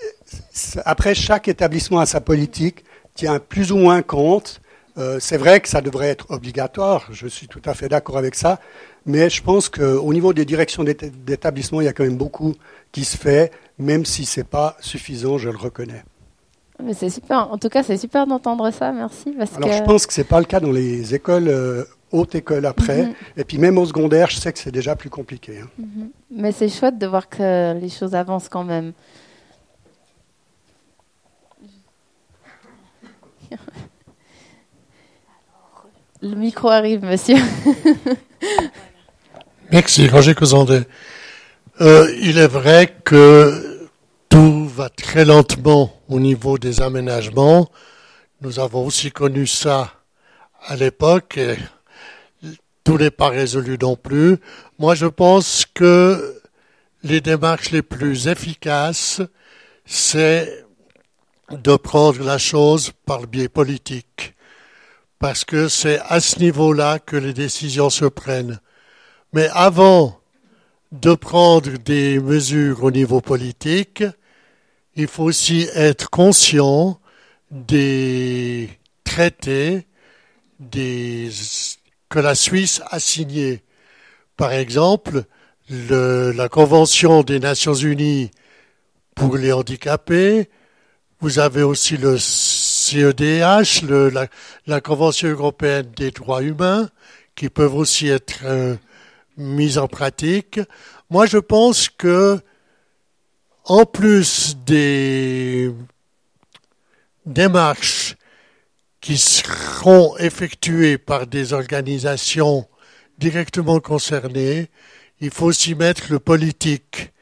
après, chaque établissement a sa politique, tient plus ou moins compte. Euh, c'est vrai que ça devrait être obligatoire, je suis tout à fait d'accord avec ça, mais je pense qu'au niveau des directions d'établissement, il y a quand même beaucoup qui se fait, même si ce n'est pas suffisant, je le reconnais. Mais c'est super, en tout cas, c'est super d'entendre ça, merci. Parce Alors, je pense que ce n'est pas le cas dans les écoles euh, haute école après. Mhm. Et puis même au secondaire, je sais que c'est déjà plus compliqué. Hein. Mhm. Mais c'est chouette de voir que les choses avancent quand même. Le micro arrive, monsieur. Merci, Roger Cosandé. Euh, il est vrai que tout va très lentement au niveau des aménagements. Nous avons aussi connu ça à l'époque tout n'est pas résolu non plus. Moi, je pense que les démarches les plus efficaces, c'est de prendre la chose par le biais politique. Parce que c'est à ce niveau-là que les décisions se prennent. Mais avant de prendre des mesures au niveau politique, il faut aussi être conscient des traités, que la Suisse a signé. Par exemple, le, la Convention des Nations Unies pour les handicapés. Vous avez aussi le CEDH, la, Convention européenne des droits humains, qui peuvent aussi être euh, mises en pratique. Moi, je pense que, en plus des démarches qui seront effectuées par des organisations directement concernées. Il faut aussi mettre le politique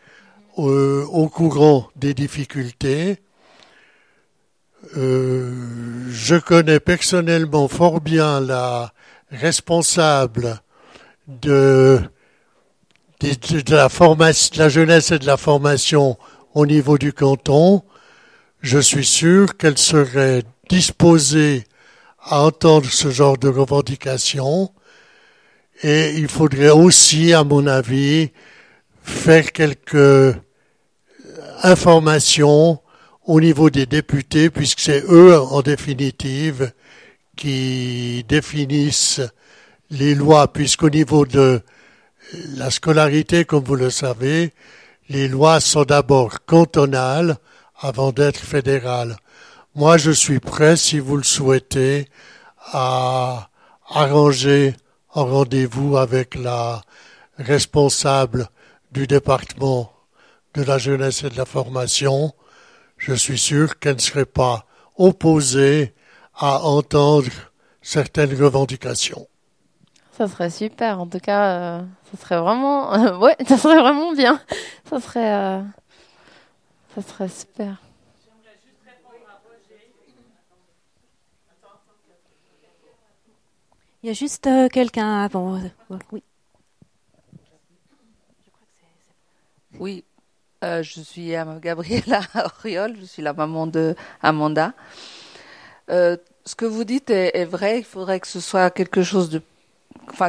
euh, au courant des difficultés. Euh, je connais personnellement fort bien la responsable de, de, la formation, de la jeunesse et de la formation au niveau du canton. Je suis sûr qu'elle serait disposée à entendre ce genre de revendications. Et il faudrait aussi, à mon avis, faire quelques informations au niveau des députés, puisque c'est eux, en définitive, qui définissent les lois, puisqu'au niveau de la scolarité, comme vous le savez, les lois sont d'abord cantonales avant d'être fédérales. Moi, je suis prêt, si vous le souhaitez, à arranger un rendez-vous avec la responsable du département de la jeunesse et de la formation. Je suis sûr qu'elle ne serait pas opposée à entendre certaines revendications. Ça serait super. En tout cas, euh, ça serait vraiment, euh, ouais, ça serait vraiment bien. Ça serait, euh, ça serait super. Il y a juste euh, quelqu'un avant. Oui. Oui, euh, je suis Gabriela Oriol, je suis la maman de Amanda. Euh, ce que vous dites est, est, vrai, il faudrait que ce soit quelque chose de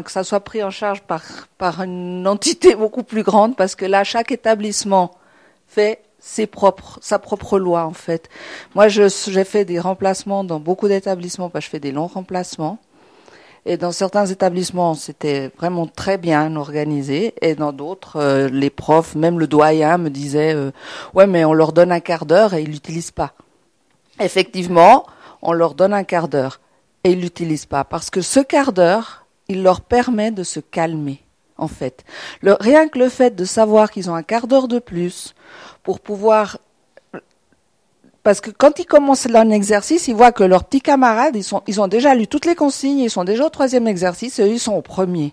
que ça soit pris en charge par par une entité beaucoup plus grande parce que là chaque établissement fait ses propres sa propre loi en fait. Moi j'ai fait des remplacements dans beaucoup d'établissements parce que je fais des longs remplacements. Et dans certains établissements, c'était vraiment très bien organisé. Et dans d'autres, euh, les profs, même le doyen me disait euh, Ouais, mais on leur donne un quart d'heure et ils l'utilisent pas. Effectivement, on leur donne un quart d'heure et ils l'utilisent pas. Parce que ce quart d'heure, il leur permet de se calmer, en fait. Rien que le fait de savoir qu'ils ont un quart d'heure de plus pour pouvoir parce que quand ils commencent un exercice, ils voient que leurs petits camarades, ils, sont, ils ont déjà lu toutes les consignes, ils sont déjà au troisième exercice et eux, ils sont au premier.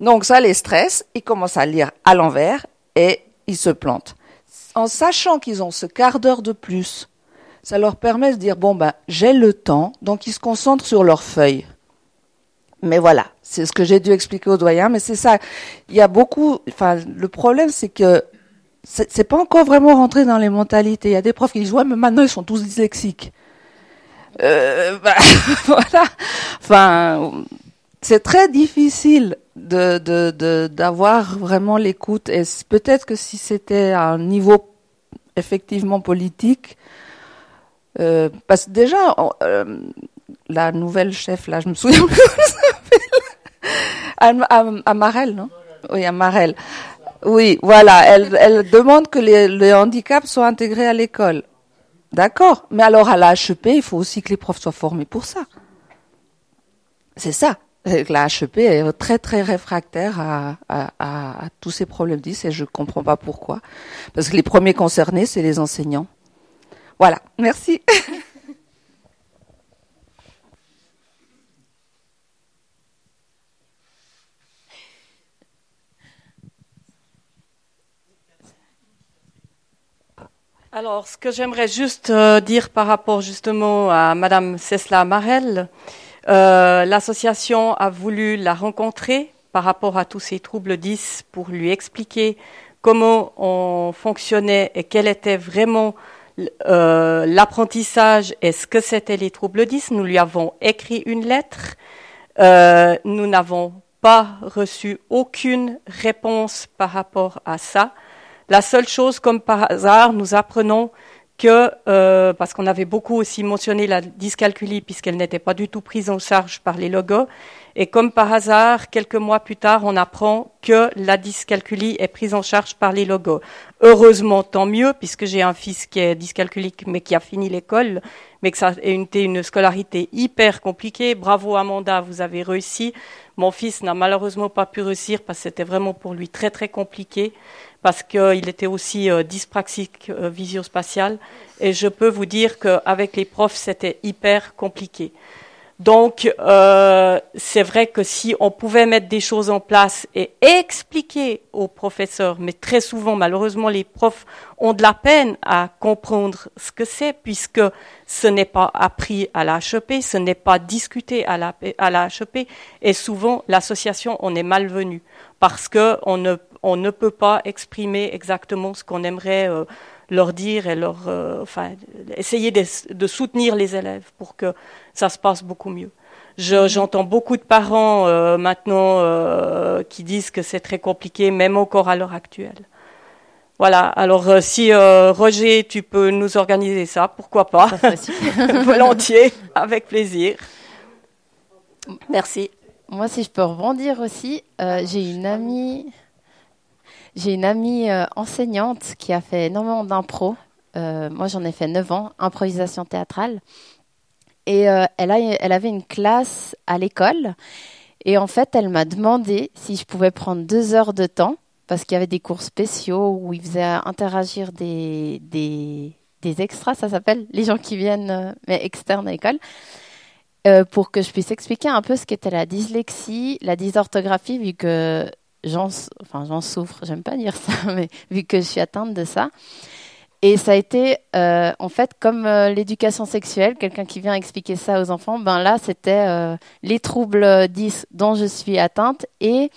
Donc ça les stresse, ils commencent à lire à l'envers et ils se plantent. En sachant qu'ils ont ce quart d'heure de plus, ça leur permet de dire, bon, ben, j'ai le temps, donc ils se concentrent sur leurs feuilles. Mais voilà, c'est ce que j'ai dû expliquer aux doyens, mais c'est ça. Il y a beaucoup, enfin, le problème, c'est que c'est pas encore vraiment rentré dans les mentalités. Il y a des profs qui disent ouais, mais maintenant ils sont tous dyslexiques. Euh, bah, voilà. Enfin, c'est très difficile de d'avoir de, vraiment l'écoute. Et peut-être que si c'était à un niveau effectivement politique, euh, parce que déjà euh, la nouvelle chef là, je me souviens plus Amarel, non? Oui, Amarel. Oui, voilà. Elle, elle demande que les, les handicaps soient intégrés à l'école. D'accord. Mais alors à la HEP, il faut aussi que les profs soient formés pour ça. C'est ça. La HEP est très très réfractaire à, à, à, à tous ces problèmes 10 et je comprends pas pourquoi. Parce que les premiers concernés, c'est les enseignants. Voilà. Merci. Alors, ce que j'aimerais juste euh, dire par rapport justement à Madame Cesla Marel, euh, l'association a voulu la rencontrer par rapport à tous ces troubles 10 pour lui expliquer comment on fonctionnait et quel était vraiment euh, l'apprentissage et ce que c'était les troubles 10. Nous lui avons écrit une lettre. Nous n'avons pas reçu aucune réponse par rapport à ça. La seule chose, comme par hasard, nous apprenons que, euh, parce qu'on avait beaucoup aussi mentionné la dyscalculie, puisqu'elle n'était pas du tout prise en charge par les logos, et comme par hasard, quelques mois plus tard, on apprend que la dyscalculie est prise en charge par les logos. Heureusement, tant mieux, puisque j'ai un fils qui est dyscalculique, mais qui a fini l'école, mais que ça a été une scolarité hyper compliquée. Bravo Amanda, vous avez réussi. Mon fils n'a malheureusement pas pu réussir parce que c'était vraiment pour lui très très compliqué parce qu'il était aussi euh, dyspraxique euh, visio-spatial. Et je peux vous dire qu'avec les profs, c'était hyper compliqué. Donc, euh, c'est vrai que si on pouvait mettre des choses en place et expliquer aux professeurs, mais très souvent, malheureusement, les profs ont de la peine à comprendre ce que c'est, puisque ce n'est pas appris à la HEP, ce n'est pas discuté à la, à HEP, et souvent, l'association, on est malvenu, parce qu'on ne on ne peut pas exprimer exactement ce qu'on aimerait euh, leur dire et leur, euh, enfin, essayer de, de, soutenir les élèves pour que ça se passe beaucoup mieux. J'entends beaucoup de parents euh, maintenant euh, qui disent que c'est très compliqué, même encore à l'heure actuelle. Voilà. Alors, si Roger, tu peux nous organiser ça, pourquoi pas? Volontiers, avec plaisir. Merci. Moi, si je peux rebondir aussi, j'ai une amie. J'ai une amie euh, enseignante qui a fait énormément d'impro. Euh, moi, j'en ai fait 9 ans, improvisation théâtrale. Et euh, elle, avait une classe à l'école. Et en fait, elle m'a demandé si je pouvais prendre deux heures de temps, parce qu'il y avait des cours spéciaux où ils faisaient interagir des, des, extras, ça s'appelle, les gens qui viennent, mais externes à l'école. Pour que je puisse expliquer un peu ce qu'était la dyslexie, la dysorthographie, vu que j'en enfin, souffre, j'aime pas dire ça, mais vu que je suis atteinte de ça. Et ça a été, euh, en fait, comme euh, l'éducation sexuelle, quelqu'un qui vient expliquer ça aux enfants, ben là, c'était euh, les troubles 10 dont je suis atteinte et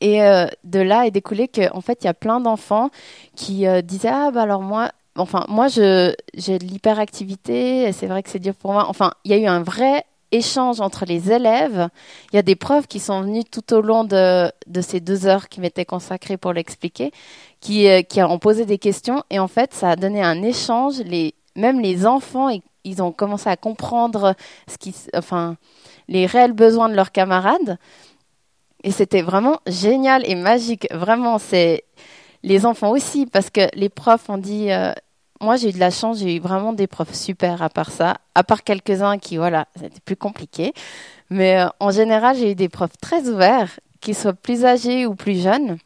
Et de là est découlé qu'en fait, il y a plein d'enfants qui disaient Ah, bah alors moi, enfin, moi, j'ai de l'hyperactivité, c'est vrai que c'est dur pour moi. Enfin, il y a eu un vrai échange entre les élèves. Il y a des profs qui sont venus tout au long de, ces deux heures qui m'étaient consacrées pour l'expliquer, qui, euh, qui ont posé des questions. Et en fait, ça a donné un échange. Même les enfants, ils, ont commencé à comprendre les réels besoins de leurs camarades. Et c'était vraiment génial et magique. Vraiment, c'est les enfants aussi, parce que les profs ont dit. euh, moi, j'ai eu de la chance, j'ai eu vraiment des profs super à part ça, à part quelques-uns qui, voilà, c'était plus compliqué. Mais euh, en général, j'ai eu des profs très ouverts, qu'ils soient plus âgés ou plus jeunes.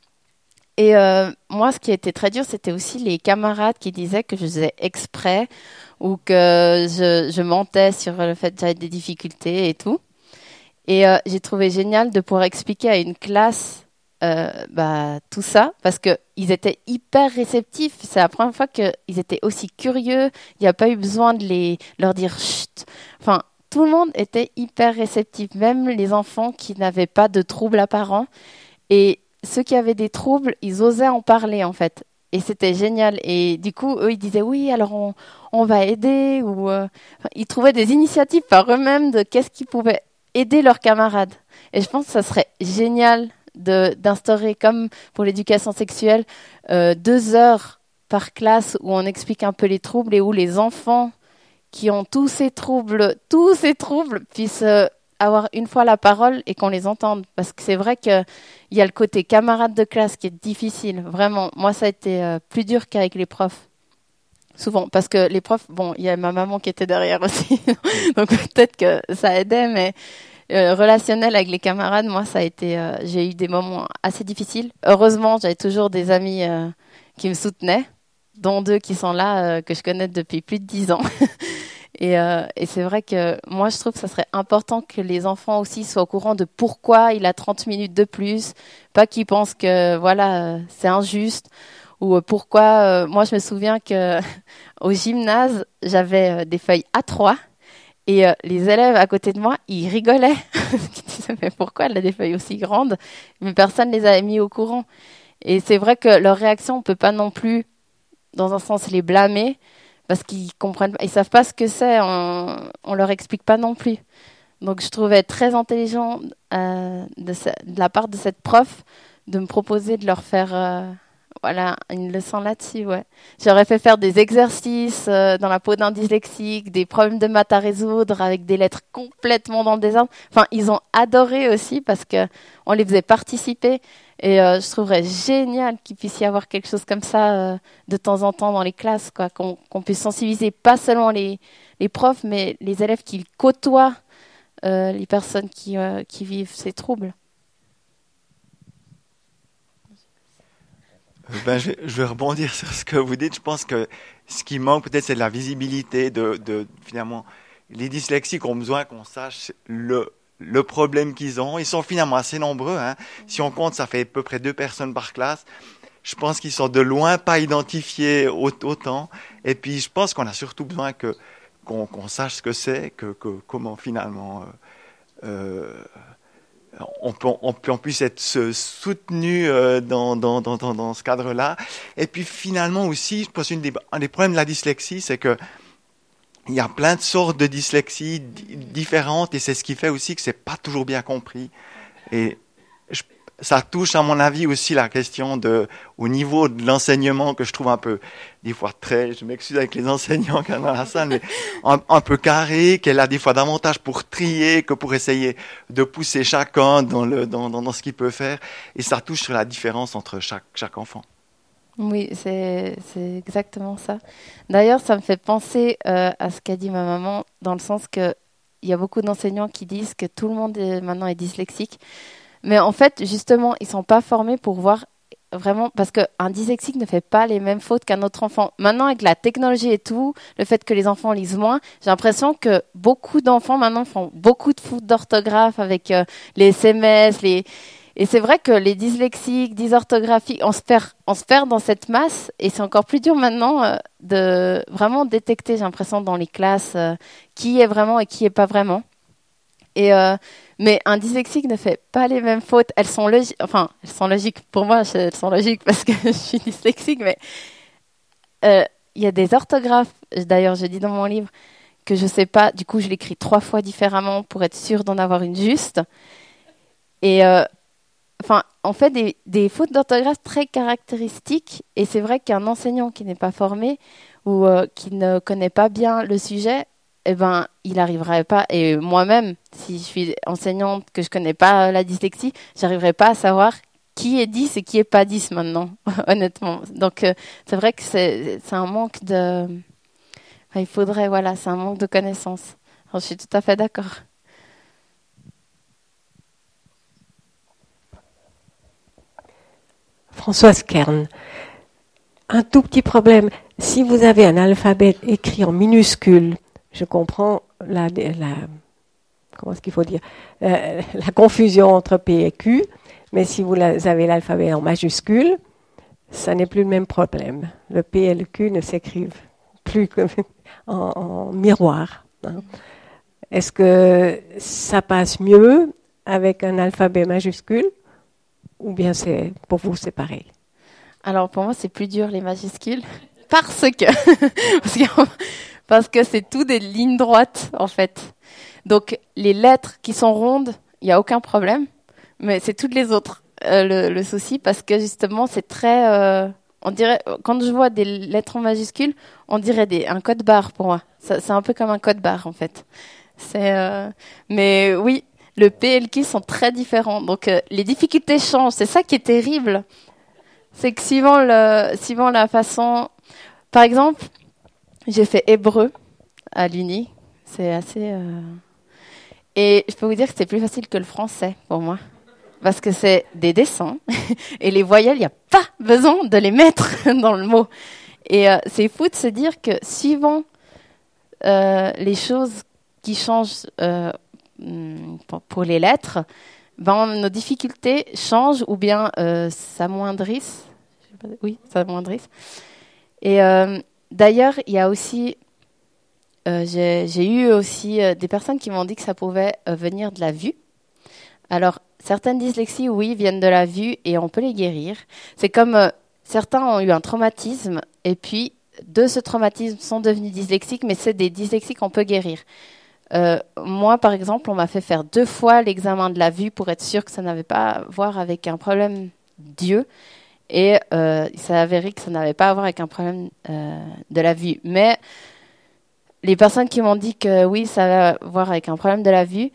Et euh, moi, ce qui été très dur, c'était aussi les camarades qui disaient que je faisais exprès ou que je, je mentais sur le fait que j'avais des difficultés et tout. Et euh, j'ai trouvé génial de pouvoir expliquer à une classe euh, bah, tout ça parce que ils étaient hyper réceptifs. C'est la première fois qu'ils étaient aussi curieux. Il n'y a pas eu besoin de les leur dire chut. Enfin, tout le monde était hyper réceptif, même les enfants qui n'avaient pas de troubles apparents. Et ceux qui avaient des troubles, ils osaient en parler en fait. Et c'était génial. Et du coup, eux, ils disaient oui, alors on, va aider. Ou euh, ils trouvaient des initiatives par eux-mêmes de qu'est-ce qu'ils pouvaient aider leurs camarades. Et je pense que ça serait génial d'instaurer, comme pour l'éducation sexuelle, euh, deux heures par classe où on explique un peu les troubles et où les enfants qui ont tous ces troubles, tous ces troubles, puissent euh, avoir une fois la parole et qu'on les entende. Parce que c'est vrai qu'il y a le côté camarade de classe qui est difficile. Vraiment, moi, ça a été euh, plus dur qu'avec les profs. Souvent, parce que les profs, bon, il y a ma maman qui était derrière aussi, donc peut-être que ça aidait, mais euh, relationnel avec les camarades, moi, ça a été, euh, j'ai eu des moments assez difficiles. Heureusement, j'avais toujours des amis euh, qui me soutenaient, dont deux qui sont là, que je connais depuis plus de dix ans. et et c'est vrai que moi, je trouve que ça serait important que les enfants aussi soient au courant de pourquoi il a 30 minutes de plus, pas qu'ils pensent que voilà, c'est injuste ou pourquoi. moi, je me souviens que au gymnase, j'avais des feuilles A3 et euh, les élèves à côté de moi, ils rigolaient. ils disaient mais pourquoi elle a des feuilles aussi grandes? Mais personne les avait mis au courant. Et c'est vrai que leur réaction, on peut pas non plus, dans un sens, les blâmer parce qu'ils comprennent, ils savent pas ce que c'est. On, on leur explique pas non plus. Donc je trouvais très intelligent euh, de, de la part de cette prof de me proposer de leur faire euh, voilà une leçon là-dessus. Ouais. J'aurais fait faire des exercices euh, dans la peau d'un dyslexique, des problèmes de maths à résoudre avec des lettres complètement dans le désordre. Enfin, ils ont adoré aussi parce que on les faisait participer. Et euh, je trouverais génial qu'il puisse y avoir quelque chose comme ça euh, de temps en temps dans les classes, quoi, qu'on puisse sensibiliser pas seulement les, profs, mais les élèves qui côtoient les personnes qui vivent ces troubles. Ben, je, je vais rebondir sur ce que vous dites. Je pense que ce qui manque peut-être, c'est de la visibilité de, finalement les dyslexiques ont besoin qu'on sache le le problème qu'ils ont. Ils sont finalement assez nombreux. Hein. Si on compte, ça fait à peu près deux personnes par classe. Je pense qu'ils sont de loin pas identifiés au- autant. Et puis, je pense qu'on a surtout besoin que qu'on qu'on sache ce que c'est, que, que comment finalement euh, euh, on, peut, on, peut- puisse être soutenu euh, dans, dans, dans, dans, ce cadre-là. Et puis finalement aussi, je pense une des, un des problèmes de la dyslexie, c'est que il y a plein de sortes de dyslexie di- différentes et c'est ce qui fait aussi que c'est pas toujours bien compris. Et je- ça touche, à mon avis, aussi la question de, au niveau de l'enseignement que je trouve un peu, des fois très, je m'excuse avec les enseignants qui sont dans la salle, mais un, un peu carré, qu'elle a des fois davantage pour trier que pour essayer de pousser chacun dans le, dans, dans, dans ce qu'il peut faire. Et ça touche sur la différence entre chaque, chaque enfant. Oui, c'est c'est exactement ça. D'ailleurs, ça me fait penser euh, à ce qu'a dit ma maman, dans le sens que il y a beaucoup d'enseignants qui disent que tout le monde est, maintenant est dyslexique. Mais en fait, justement, ils sont pas formés pour voir vraiment parce qu'un dyslexique ne fait pas les mêmes fautes qu'un autre enfant. Maintenant, avec la technologie et tout, le fait que les enfants lisent moins, j'ai l'impression que beaucoup d'enfants maintenant font beaucoup de fautes d'orthographe avec euh, les SMS, et c'est vrai que les dyslexiques, dysorthographiques, on se perd, on se perd dans cette masse et c'est encore plus dur maintenant euh, de vraiment détecter, j'ai l'impression, dans les classes, euh, qui est vraiment et qui est pas vraiment. Euh, mais un dyslexique ne fait pas les mêmes fautes. Elles sont logiques. Enfin, elles sont logiques. Pour moi, elles sont logiques parce que je suis dyslexique. Mais euh, il y a des orthographes. D'ailleurs, je dis dans mon livre que je sais pas. Du coup, je l'écris trois fois différemment pour être sûr d'en avoir une juste. Et euh, on fait des, des fautes d'orthographe très caractéristiques. Et c'est vrai qu'un enseignant qui n'est pas formé ou euh, qui ne connaît pas bien le sujet eh ben, il n'arriverait pas. Et moi-même, si je suis enseignante, que je connais pas la dyslexie, j'arriverai pas à savoir qui est 10 et qui est pas 10 maintenant, honnêtement. Donc, euh, c'est vrai que c'est un manque de. Il faudrait, voilà, c'est un manque de connaissances. je suis tout à fait d'accord. Françoise Kern. Un tout petit problème. Si vous avez un alphabet écrit en minuscule, je comprends la, comment est-ce qu'il faut dire, euh, la confusion entre P et Q, mais si vous avez l'alphabet en majuscule, ça n'est plus le même problème. Le P et le Q ne s'écrivent plus en, miroir. Hein. Est-ce que ça passe mieux avec un alphabet majuscule ou bien c'est pour vous c'est pareil? Alors pour moi c'est plus dur les majuscules parce que parce que c'est tout des lignes droites en fait. Donc les lettres qui sont rondes, il n'y a aucun problème, mais c'est toutes les autres euh, le, souci parce que justement c'est très, euh, on dirait quand je vois des lettres en majuscules, on dirait des, un code barre pour moi. C'est un peu comme un code barre en fait. C'est, euh, mais oui, le P et le Q sont très différents, donc les difficultés changent. C'est ça qui est terrible, c'est que suivant le, suivant la façon, par exemple j'ai fait hébreu à l'Uni. C'est assez. Euh, et je peux vous dire que c'est plus facile que le français pour moi. Parce que c'est des dessins. Et les voyelles, il n'y a pas besoin de les mettre dans le mot. Et euh, c'est fou de se dire que suivant euh, les choses qui changent hmm, pour les lettres, ben, nos difficultés changent ou bien s'amoindrissent. Oui, s'amoindrissent. Et D'ailleurs, il y a aussi, euh, j'ai eu aussi euh, des personnes qui m'ont dit que ça pouvait euh, venir de la vue. Alors, certaines dyslexies, oui, viennent de la vue et on peut les guérir. C'est comme certains ont eu un traumatisme et puis de ce traumatisme sont devenus dyslexiques, mais c'est des dyslexies qu'on peut guérir. moi, par exemple, on m'a fait faire deux fois l'examen de la vue pour être sûr que ça n'avait pas à voir avec un problème Dieu. Et euh, il s'est avéré que ça n'avait pas à voir avec un problème euh, de la vue. Mais les personnes qui m'ont dit que oui, ça avait à voir avec un problème de la vue,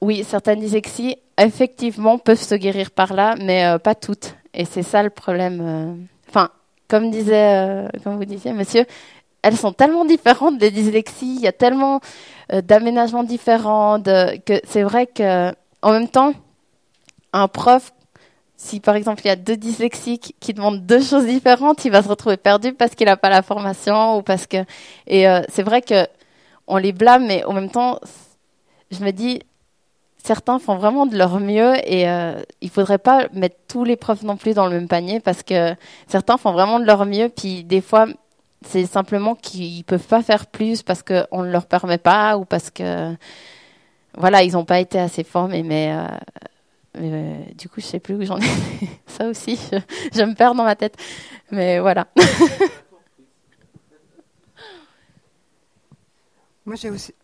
oui, certaines dyslexies, effectivement, peuvent se guérir par là, mais euh, pas toutes. Et c'est ça le problème. Enfin, comme disait, comme vous disiez, monsieur, elles sont tellement différentes des dyslexies. Il y a tellement d'aménagements différents que c'est vrai que, en même temps, un prof si par exemple il y a deux dyslexiques qui demandent deux choses différentes, il va se retrouver perdu parce qu'il n'a pas la formation ou parce que et euh, c'est vrai que on les blâme, mais en même temps, je me dis certains font vraiment de leur mieux et euh, il faudrait pas mettre tous les profs non plus dans le même panier parce que certains font vraiment de leur mieux puis des fois c'est simplement qu'ils peuvent pas faire plus parce qu'on ne leur permet pas ou parce que voilà ils n'ont pas été assez formés mais euh, euh, du coup, je sais plus où j'en ai. Ça aussi, je, me perds dans ma tête. Mais voilà. Moi, j'ai aussi.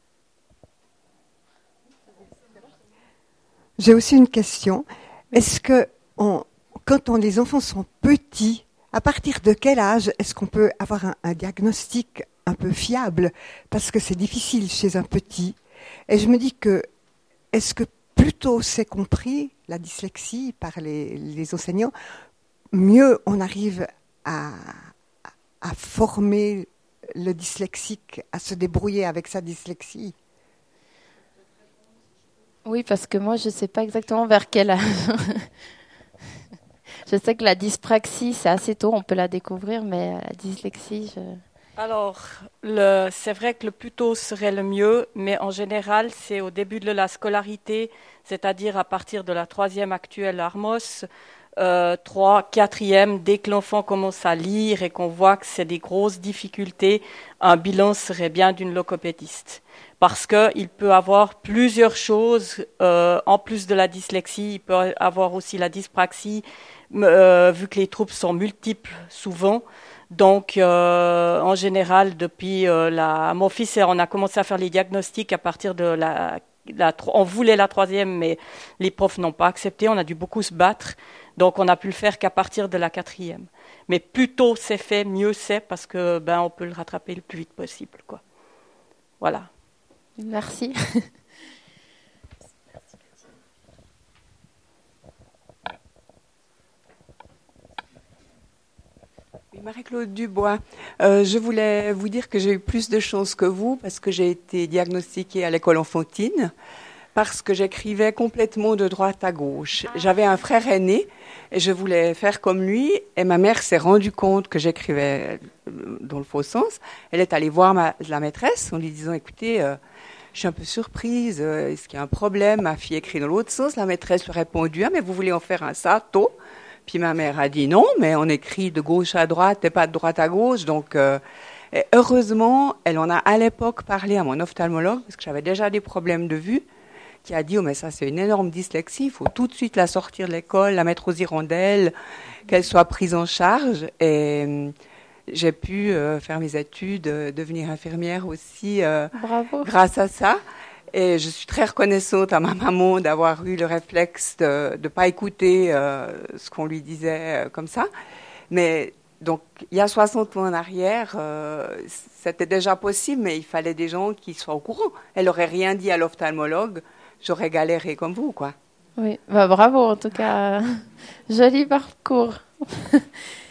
Une question. Est-ce que, quand les enfants sont petits, à partir de quel âge est-ce qu'on peut avoir un, un, diagnostic un peu fiable? Parce que c'est difficile chez un petit. Et je me dis que, est-ce que plutôt c'est compris, la dyslexie par les, enseignants, mieux on arrive à, former le dyslexique à se débrouiller avec sa dyslexie. Oui, parce que moi, je ne sais pas exactement vers quel âge. je sais que la dyspraxie, c'est assez tôt, on peut la découvrir, mais la dyslexie, je... Alors, c'est vrai que le plus tôt serait le mieux, mais en général, c'est au début de la scolarité, c'est-à-dire à partir de la troisième actuelle Armos, euh, trois, quatrième, dès que l'enfant commence à lire et qu'on voit que c'est des grosses difficultés, un bilan serait bien d'une logopédiste. parce qu'il peut avoir plusieurs choses euh, en plus de la dyslexie. Il peut avoir aussi la dyspraxie, euh, vu que les troubles sont multiples souvent. Donc, euh, en général, depuis euh, la, mon fils, on a commencé à faire les diagnostics à partir de la, la on voulait la troisième, mais les profs n'ont pas accepté. On a dû beaucoup se battre, donc on n'a pu le faire qu'à partir de la quatrième. Mais plus tôt c'est fait, mieux c'est parce que ben on peut le rattraper le plus vite possible, quoi. Voilà. Merci. Marie-Claude Dubois, euh, je voulais vous dire que j'ai eu plus de chance que vous parce que j'ai été diagnostiquée à l'école enfantine parce que j'écrivais complètement de droite à gauche. J'avais un frère aîné et je voulais faire comme lui et ma mère s'est rendue compte que j'écrivais euh, dans le faux sens. Elle est allée voir ma, la maîtresse en lui disant écoutez, euh, je suis un peu surprise, est-ce qu'il y a un problème? Ma fille écrit dans l'autre sens. La maîtresse lui a répondu ah mais vous voulez en faire un sato puis ma mère a dit non, mais on écrit de gauche à droite et pas de droite à gauche. Donc, euh, heureusement, elle en a à l'époque parlé à mon ophtalmologue, parce que j'avais déjà des problèmes de vue, qui a dit, oh mais ça c'est une énorme dyslexie, il faut tout de suite la sortir de l'école, la mettre aux hirondelles, qu'elle soit prise en charge. Et euh, j'ai pu euh, faire mes études, devenir infirmière aussi grâce à ça. Et je suis très reconnaissante à ma maman d'avoir eu le réflexe de ne pas écouter euh, ce qu'on lui disait euh, comme ça. Mais donc, il y a 60 ans en arrière, euh, c'était déjà possible, mais il fallait des gens qui soient au courant. Elle n'aurait rien dit à l'ophtalmologue, j'aurais galéré comme vous, quoi. Oui, bah, bravo en tout cas. Joli parcours.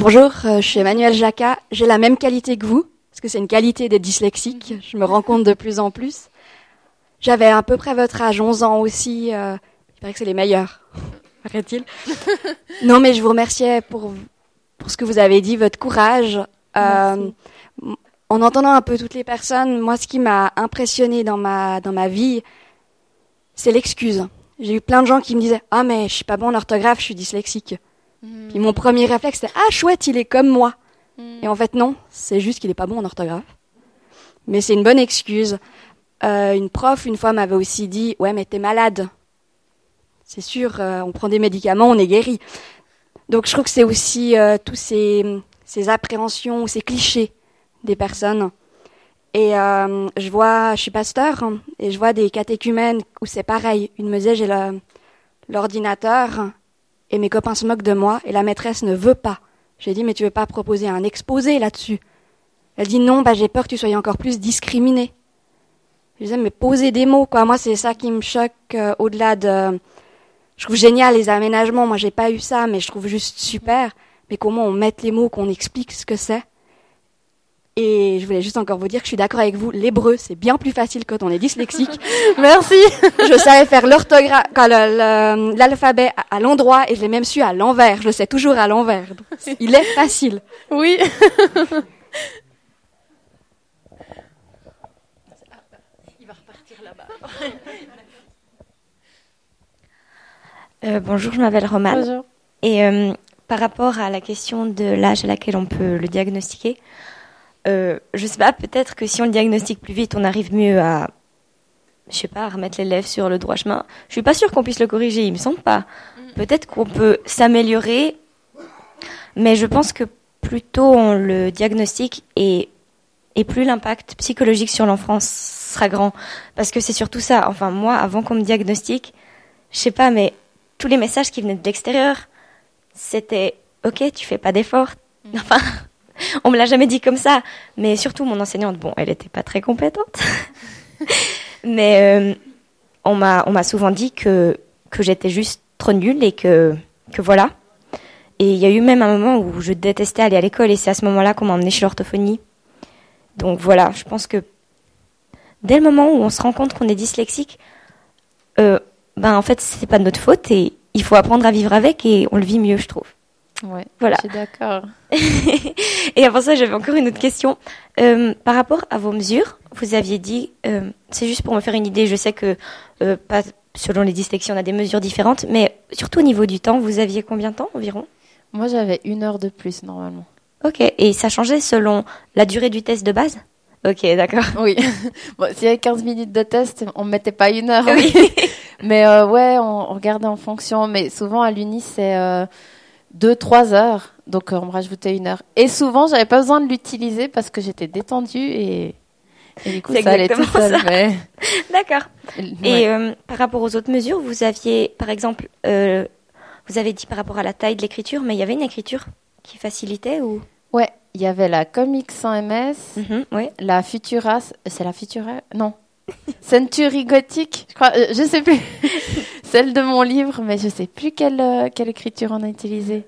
Bonjour, euh, je suis Emmanuel Jacquat. J'ai la même qualité que vous, parce que c'est une qualité d'être dyslexique. Je me rends compte de plus en plus. J'avais à peu près votre âge, 11 ans aussi. Euh, il paraît que c'est les meilleurs. Paraît-il. non, mais je vous remerciais pour, pour ce que vous avez dit, votre courage. Euh, en entendant un peu toutes les personnes, moi, ce qui m'a impressionné dans ma, dans ma vie, c'est l'excuse. J'ai eu plein de gens qui me disaient Ah, mais je suis pas bon en orthographe, je suis dyslexique. Puis mon premier réflexe, c'était Ah, chouette, il est comme moi. Et en fait, non, c'est juste qu'il est pas bon en orthographe. Mais c'est une bonne excuse. Euh, une prof, une fois, m'avait aussi dit Ouais, mais t'es malade. C'est sûr, euh, on prend des médicaments, on est guéri. Donc je trouve que c'est aussi euh, tous ces, ces appréhensions, ces clichés des personnes. Et euh, je vois, je suis pasteur, hein, et je vois des catéchumènes où c'est pareil. Une me disait J'ai l'ordinateur, et mes copains se moquent de moi et la maîtresse ne veut pas. J'ai dit mais tu veux pas proposer un exposé là-dessus? Elle dit non, bah j'ai peur que tu sois encore plus discriminé. Je disais mais poser des mots quoi. Moi c'est ça qui me choque euh, au-delà de je trouve génial les aménagements. Moi j'ai pas eu ça mais je trouve juste super. Mais comment on met les mots, qu'on explique ce que c'est? Et je voulais juste encore vous dire que je suis d'accord avec vous, l'hébreu, c'est bien plus facile quand on est dyslexique. Merci. je savais faire l'orthographe, l'alphabet à l'endroit et je l'ai même su à l'envers. Je le sais toujours à l'envers. Il est facile. Oui. Il va repartir là-bas. Euh, bonjour, je m'appelle Romane. Bonjour. Et euh, par rapport à la question de l'âge à laquelle on peut le diagnostiquer, euh, je sais pas, peut-être que si on le diagnostique plus vite, on arrive mieux à, je sais pas, à remettre l'élève sur le droit chemin. Je suis pas sûre qu'on puisse le corriger, il me semble pas. Mm. Peut-être qu'on peut, s'améliorer, mais je pense que plus tôt on le diagnostique et, et plus l'impact psychologique sur l'enfant sera grand. Parce que c'est surtout ça. Enfin, moi, avant qu'on me diagnostique, je sais pas, mais tous les messages qui venaient de l'extérieur, c'était, ok, tu fais pas d'efforts. Mm. Enfin, on me l'a jamais dit comme ça, mais surtout mon enseignante, bon, elle n'était pas très compétente, mais euh, on m'a on m'a souvent dit que que j'étais juste trop nulle et que que voilà. Et il y a eu même un moment où je détestais aller à l'école et c'est à ce moment-là qu'on m'a emmené chez l'orthophonie. Donc voilà, je pense que dès le moment où on se rend compte qu'on est dyslexique, euh, ben en fait c'est pas de notre faute et il faut apprendre à vivre avec et on le vit mieux, je trouve. Ouais, voilà. Je suis d'accord. et avant ça, j'avais encore une autre question. Euh, par rapport à vos mesures, vous aviez dit, euh, c'est juste pour me faire une idée, je sais que euh, pas, selon les dyslexies, on a des mesures différentes, mais surtout au niveau du temps, vous aviez combien de temps environ? Moi, j'avais une heure de plus normalement. Ok, et ça changeait selon la durée du test de base? Ok, d'accord. Oui. bon, s'il y avait 15 minutes de test, on ne mettait pas une heure. Oui. mais ouais, on, on, regardait en fonction. Mais souvent, à l'Uni, c'est euh, 2-3 heures. Donc, euh, on me rajoutait une heure. Et souvent, j'avais pas besoin de l'utiliser parce que j'étais détendue et, et du coup, ça allait tout seul. Mais... D'accord. Et euh, par rapport aux autres mesures, vous aviez, par exemple, euh, vous avez dit par rapport à la taille de l'écriture, mais il y avait une écriture qui facilitait ou? Ouais, il y avait la Comic sans MS, ouais. la Futura, c'est la Futura? Non. Century Gothic, je crois, euh, je sais plus. Celle de mon livre, mais je sais plus quelle, euh, quelle écriture on a utilisée.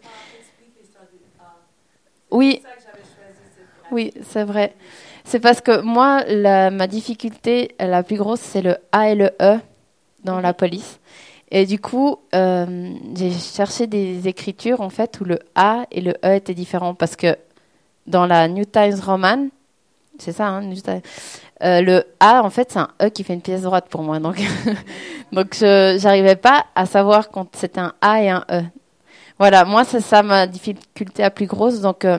Oui. Oui, c'est vrai. C'est parce que moi, ma difficulté la plus grosse, c'est le A et le E dans la police. Et du coup, euh, j'ai cherché des écritures en fait où le A et le E étaient différents parce que dans la New Times Roman, c'est ça, hein, New Times, euh, le A en fait c'est un E qui fait une pièce droite pour moi, donc donc je j'arrivais pas à savoir quand c'était un A et un E. Voilà, moi c'est ça ma difficulté la plus grosse, donc euh,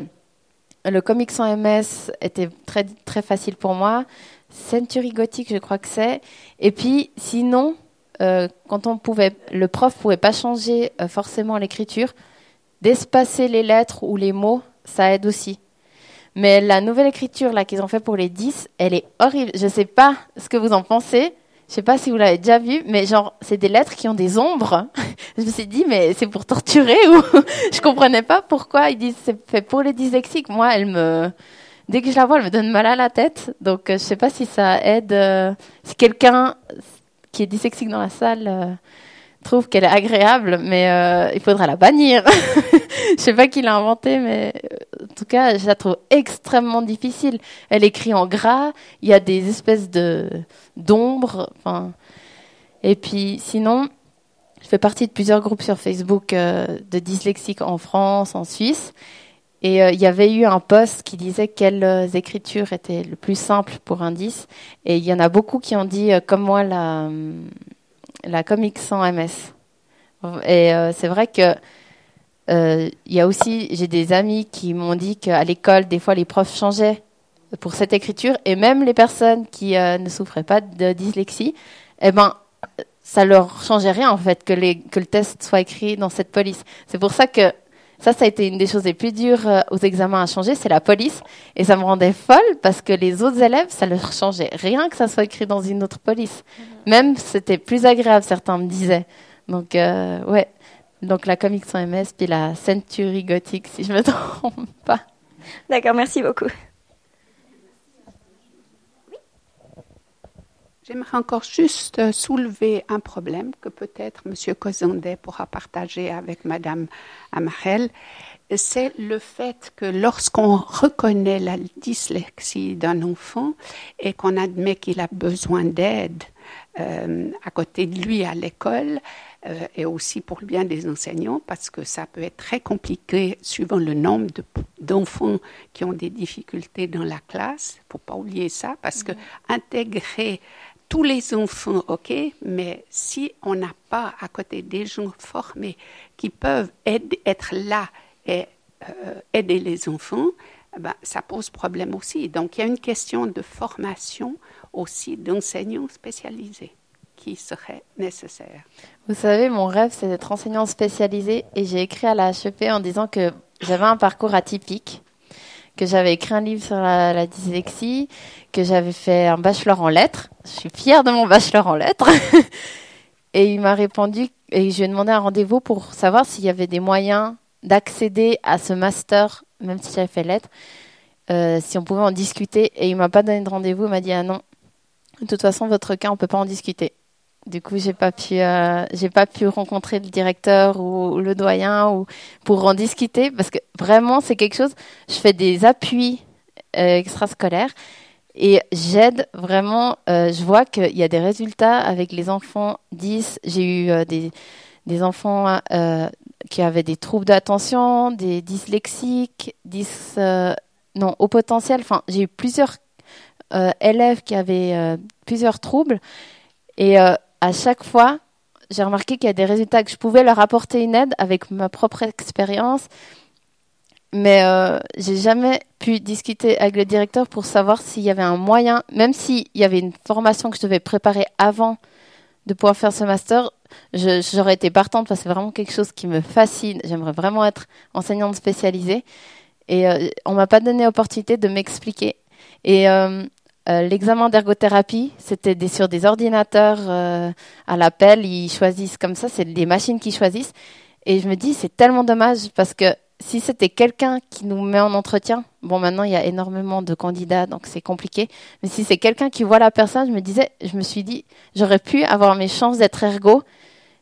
le comics sans MS était très très facile pour moi. Century Gothic, je crois que c'est. Et puis sinon, euh, quand on pouvait, le prof pouvait pas changer forcément l'écriture, d'espacer les lettres ou les mots, ça aide aussi. Mais la nouvelle écriture là qu'ils ont fait pour les 10, elle est horrible. Je sais pas ce que vous en pensez. Je sais pas si vous l'avez déjà vu, mais genre c'est des lettres qui ont des ombres. je me suis dit mais c'est pour torturer ou je comprenais pas pourquoi ils disent c'est fait pour les dyslexiques. Moi, elle me dès que je la vois, elle me donne mal à la tête. Donc euh, je sais pas si ça aide euh, si quelqu'un qui est dyslexique dans la salle euh, trouve qu'elle est agréable, mais il faudra la bannir. je sais pas qui l'a inventée, mais tout cas, je la trouve extrêmement difficile. Elle écrit en gras, il y a des espèces de d'ombres. Et puis sinon, je fais partie de plusieurs groupes sur Facebook euh, de dyslexiques en France, en Suisse. Et euh, il y avait eu un post qui disait quelles euh, écritures étaient le plus simple pour un 10. Et il y en a beaucoup qui ont dit, comme moi, la, la comic sans MS. Et c'est vrai que euh, il y a aussi, j'ai des amis qui m'ont dit qu'à l'école, des fois, les profs changeaient pour cette écriture, et même les personnes qui euh, ne souffraient pas de dyslexie, eh ben, ça leur changeait rien en fait que, les, que le test soit écrit dans cette police. C'est pour ça que ça, ça a été une des choses les plus dures euh, aux examens à changer, c'est la police, et ça me rendait folle parce que les autres élèves, ça leur changeait rien que ça soit écrit dans une autre police. Même c'était plus agréable, certains me disaient. Donc ouais, donc la comic sans MS puis la Century Gothic, si je me trompe pas. D'accord, merci beaucoup. J'aimerais encore juste euh, soulever un problème que peut-être M. Cozandet pourra partager avec Mme Amarel. C'est le fait que lorsqu'on reconnaît la dyslexie d'un enfant et qu'on admet qu'il a besoin d'aide euh, à côté de lui à l'école, euh, et aussi pour le bien des enseignants, parce que ça peut être très compliqué suivant le nombre de- d'enfants qui ont des difficultés dans la classe. Il ne faut pas oublier ça, parce que intégrer tous les enfants, ok, mais si on n'a pas à côté des gens formés qui peuvent aider- être là et euh, aider les enfants, ben, ça pose problème aussi. Donc il y a une question de formation aussi d'enseignants spécialisés qui serait nécessaire. Vous savez, mon rêve, c'est d'être enseignant spécialisé et j'ai écrit à la HEP en disant que j'avais un parcours atypique, que j'avais écrit un livre sur la, la dyslexie, que j'avais fait un bachelor en lettres. Je suis fière de mon bachelor en lettres. et il m'a répondu, et je lui ai demandé un rendez-vous pour savoir s'il y avait des moyens d'accéder à ce master, même si j'avais fait lettres, euh, si on pouvait en discuter. Et il m'a pas donné de rendez-vous, il m'a dit, ah non, de toute façon, votre cas, on peut pas en discuter. Du coup, j'ai pas euh, j'ai pas pu rencontrer le directeur ou le doyen ou pour en discuter parce que vraiment c'est quelque chose. Je fais des appuis euh, extrascolaires et j'aide vraiment. euh, je vois qu'il y a des résultats avec les enfants 10. J'ai eu des des enfants qui avaient des troubles d'attention, des dyslexiques, 10 euh, non au potentiel. Enfin, j'ai eu plusieurs euh, élèves qui avaient euh, plusieurs troubles et euh, à chaque fois, j'ai remarqué qu'il y a des résultats que je pouvais leur apporter une aide avec ma propre expérience, mais euh, j'ai jamais pu discuter avec le directeur pour savoir s'il y avait un moyen, même s'il y avait une formation que je devais préparer avant de pouvoir faire ce master, j'aurais été partante parce que c'est vraiment quelque chose qui me fascine. J'aimerais vraiment être enseignante spécialisée. Et euh, on m'a pas donné l'opportunité de m'expliquer. Et euh, l'examen d'ergothérapie, c'était sur des ordinateurs euh, à l'appel. Ils choisissent comme ça, c'est des machines qui choisissent. Et je me dis, c'est tellement dommage parce que si c'était quelqu'un qui nous met en entretien, bon, maintenant il y a énormément de candidats, donc c'est compliqué. Mais si c'est quelqu'un qui voit la personne, je me disais, je me suis dit, j'aurais pu avoir mes chances d'être ergo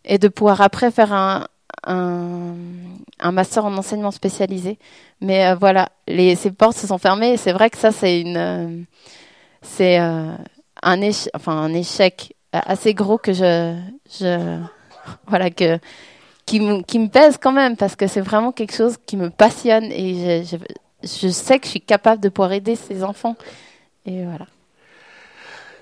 et de pouvoir après faire un, un, master en enseignement spécialisé. Mais euh, voilà, les, ces portes se sont fermées. Et c'est vrai que ça, c'est une, c'est euh, un, enfin, un échec assez gros que je, je voilà que qui me, qui me pèse quand même parce que c'est vraiment quelque chose qui me passionne et je, je, sais que je suis capable de pouvoir aider ces enfants. Et voilà.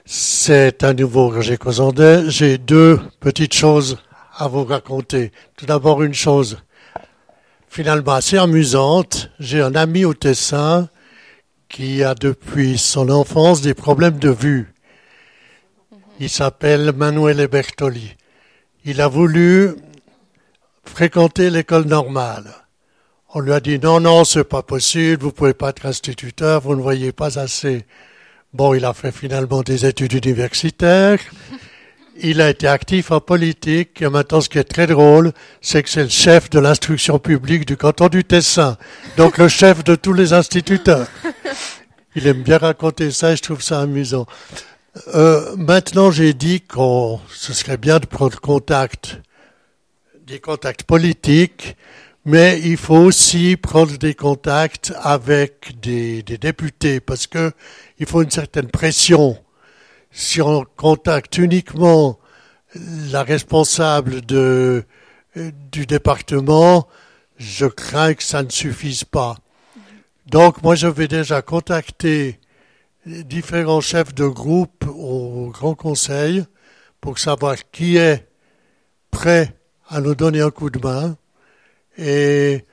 C'est un nouveau Roger Cosandet. J'ai deux petites choses à vous raconter. Tout d'abord, une chose finalement assez amusante. J'ai un ami au Tessin qui a depuis son enfance des problèmes de vue. Il s'appelle Manuel Bertoli. Il a voulu fréquenter l'école normale. On lui a dit non, non, c'est pas possible, vous pouvez pas être instituteur, vous ne voyez pas assez. Bon, il a fait finalement des études universitaires. Il a été actif en politique et maintenant ce qui est très drôle, c'est que c'est le chef de l'instruction publique du canton du Tessin. Donc le chef de tous les instituteurs. Il aime bien raconter ça et je trouve ça amusant. Euh, maintenant, j'ai dit qu'on ce serait bien de prendre contact, des contacts politiques, mais il faut aussi prendre des contacts avec des, des députés parce que il faut une certaine pression si on contacte uniquement la responsable de, du département, je crains que ça ne suffise pas. Donc moi je vais déjà contacter différents chefs de groupe au Grand Conseil pour savoir qui est prêt à nous donner un coup de main et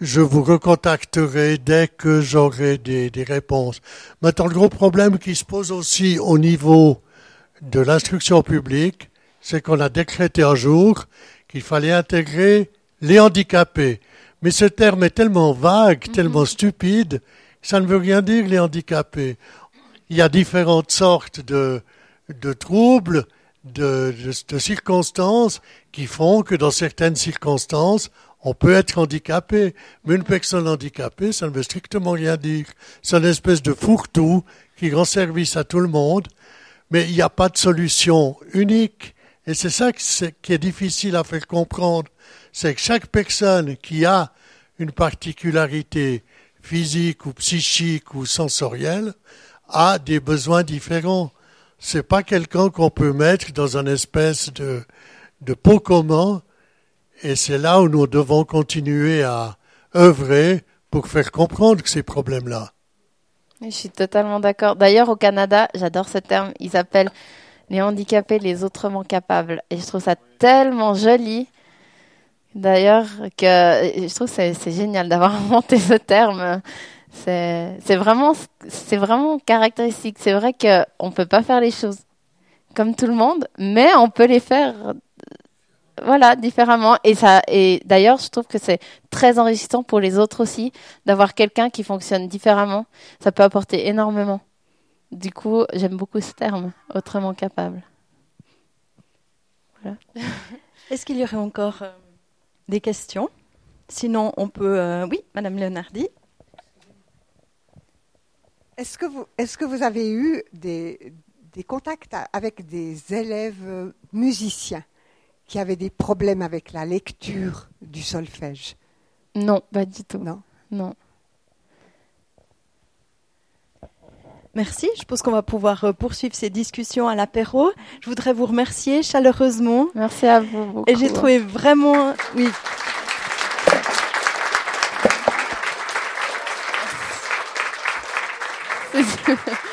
je vous recontacterai dès que j'aurai des, des, réponses. Maintenant, le gros problème qui se pose aussi au niveau de l'instruction publique, c'est qu'on a décrété un jour qu'il fallait intégrer les handicapés. Mais ce terme est tellement vague, tellement stupide, ça ne veut rien dire les handicapés. Il y a différentes sortes de, de troubles, de, de, de circonstances qui font que dans certaines circonstances, on peut être handicapé, mais une personne handicapée, ça ne veut strictement rien dire. C'est une espèce de fourre-tout qui rend service à tout le monde, mais il n'y a pas de solution unique. Et c'est ça qui est difficile à faire comprendre. C'est que chaque personne qui a une particularité physique ou psychique ou sensorielle a des besoins différents. C'est pas quelqu'un qu'on peut mettre dans une espèce de, de pot commun et c'est là où nous devons continuer à œuvrer pour faire comprendre ces problèmes-là. Je suis totalement d'accord. D'ailleurs, au Canada, j'adore ce terme, ils appellent les handicapés les autrement capables. Et je trouve ça tellement joli. D'ailleurs, que je trouve que c'est génial d'avoir inventé ce terme. C'est vraiment, c'est vraiment caractéristique. C'est vrai qu'on ne peut pas faire les choses comme tout le monde, mais on peut les faire voilà, différemment. Et ça, et d'ailleurs, je trouve que c'est très enrichissant pour les autres aussi d'avoir quelqu'un qui fonctionne différemment. Ça peut apporter énormément. Du coup, j'aime beaucoup ce terme, autrement capable. Voilà. Est-ce qu'il y aurait encore euh, des questions? Sinon, on peut. Euh, oui, Madame Leonardi. Est-ce que vous, est-ce que vous avez eu des, des contacts avec des élèves musiciens? Qui avaient des problèmes avec la lecture du solfège Non, pas du tout. Non. Non. Merci. Je pense qu'on va pouvoir euh, poursuivre ces discussions à l'apéro. Je voudrais vous remercier chaleureusement. Merci à vous. Beaucoup. Et j'ai trouvé vraiment, oui.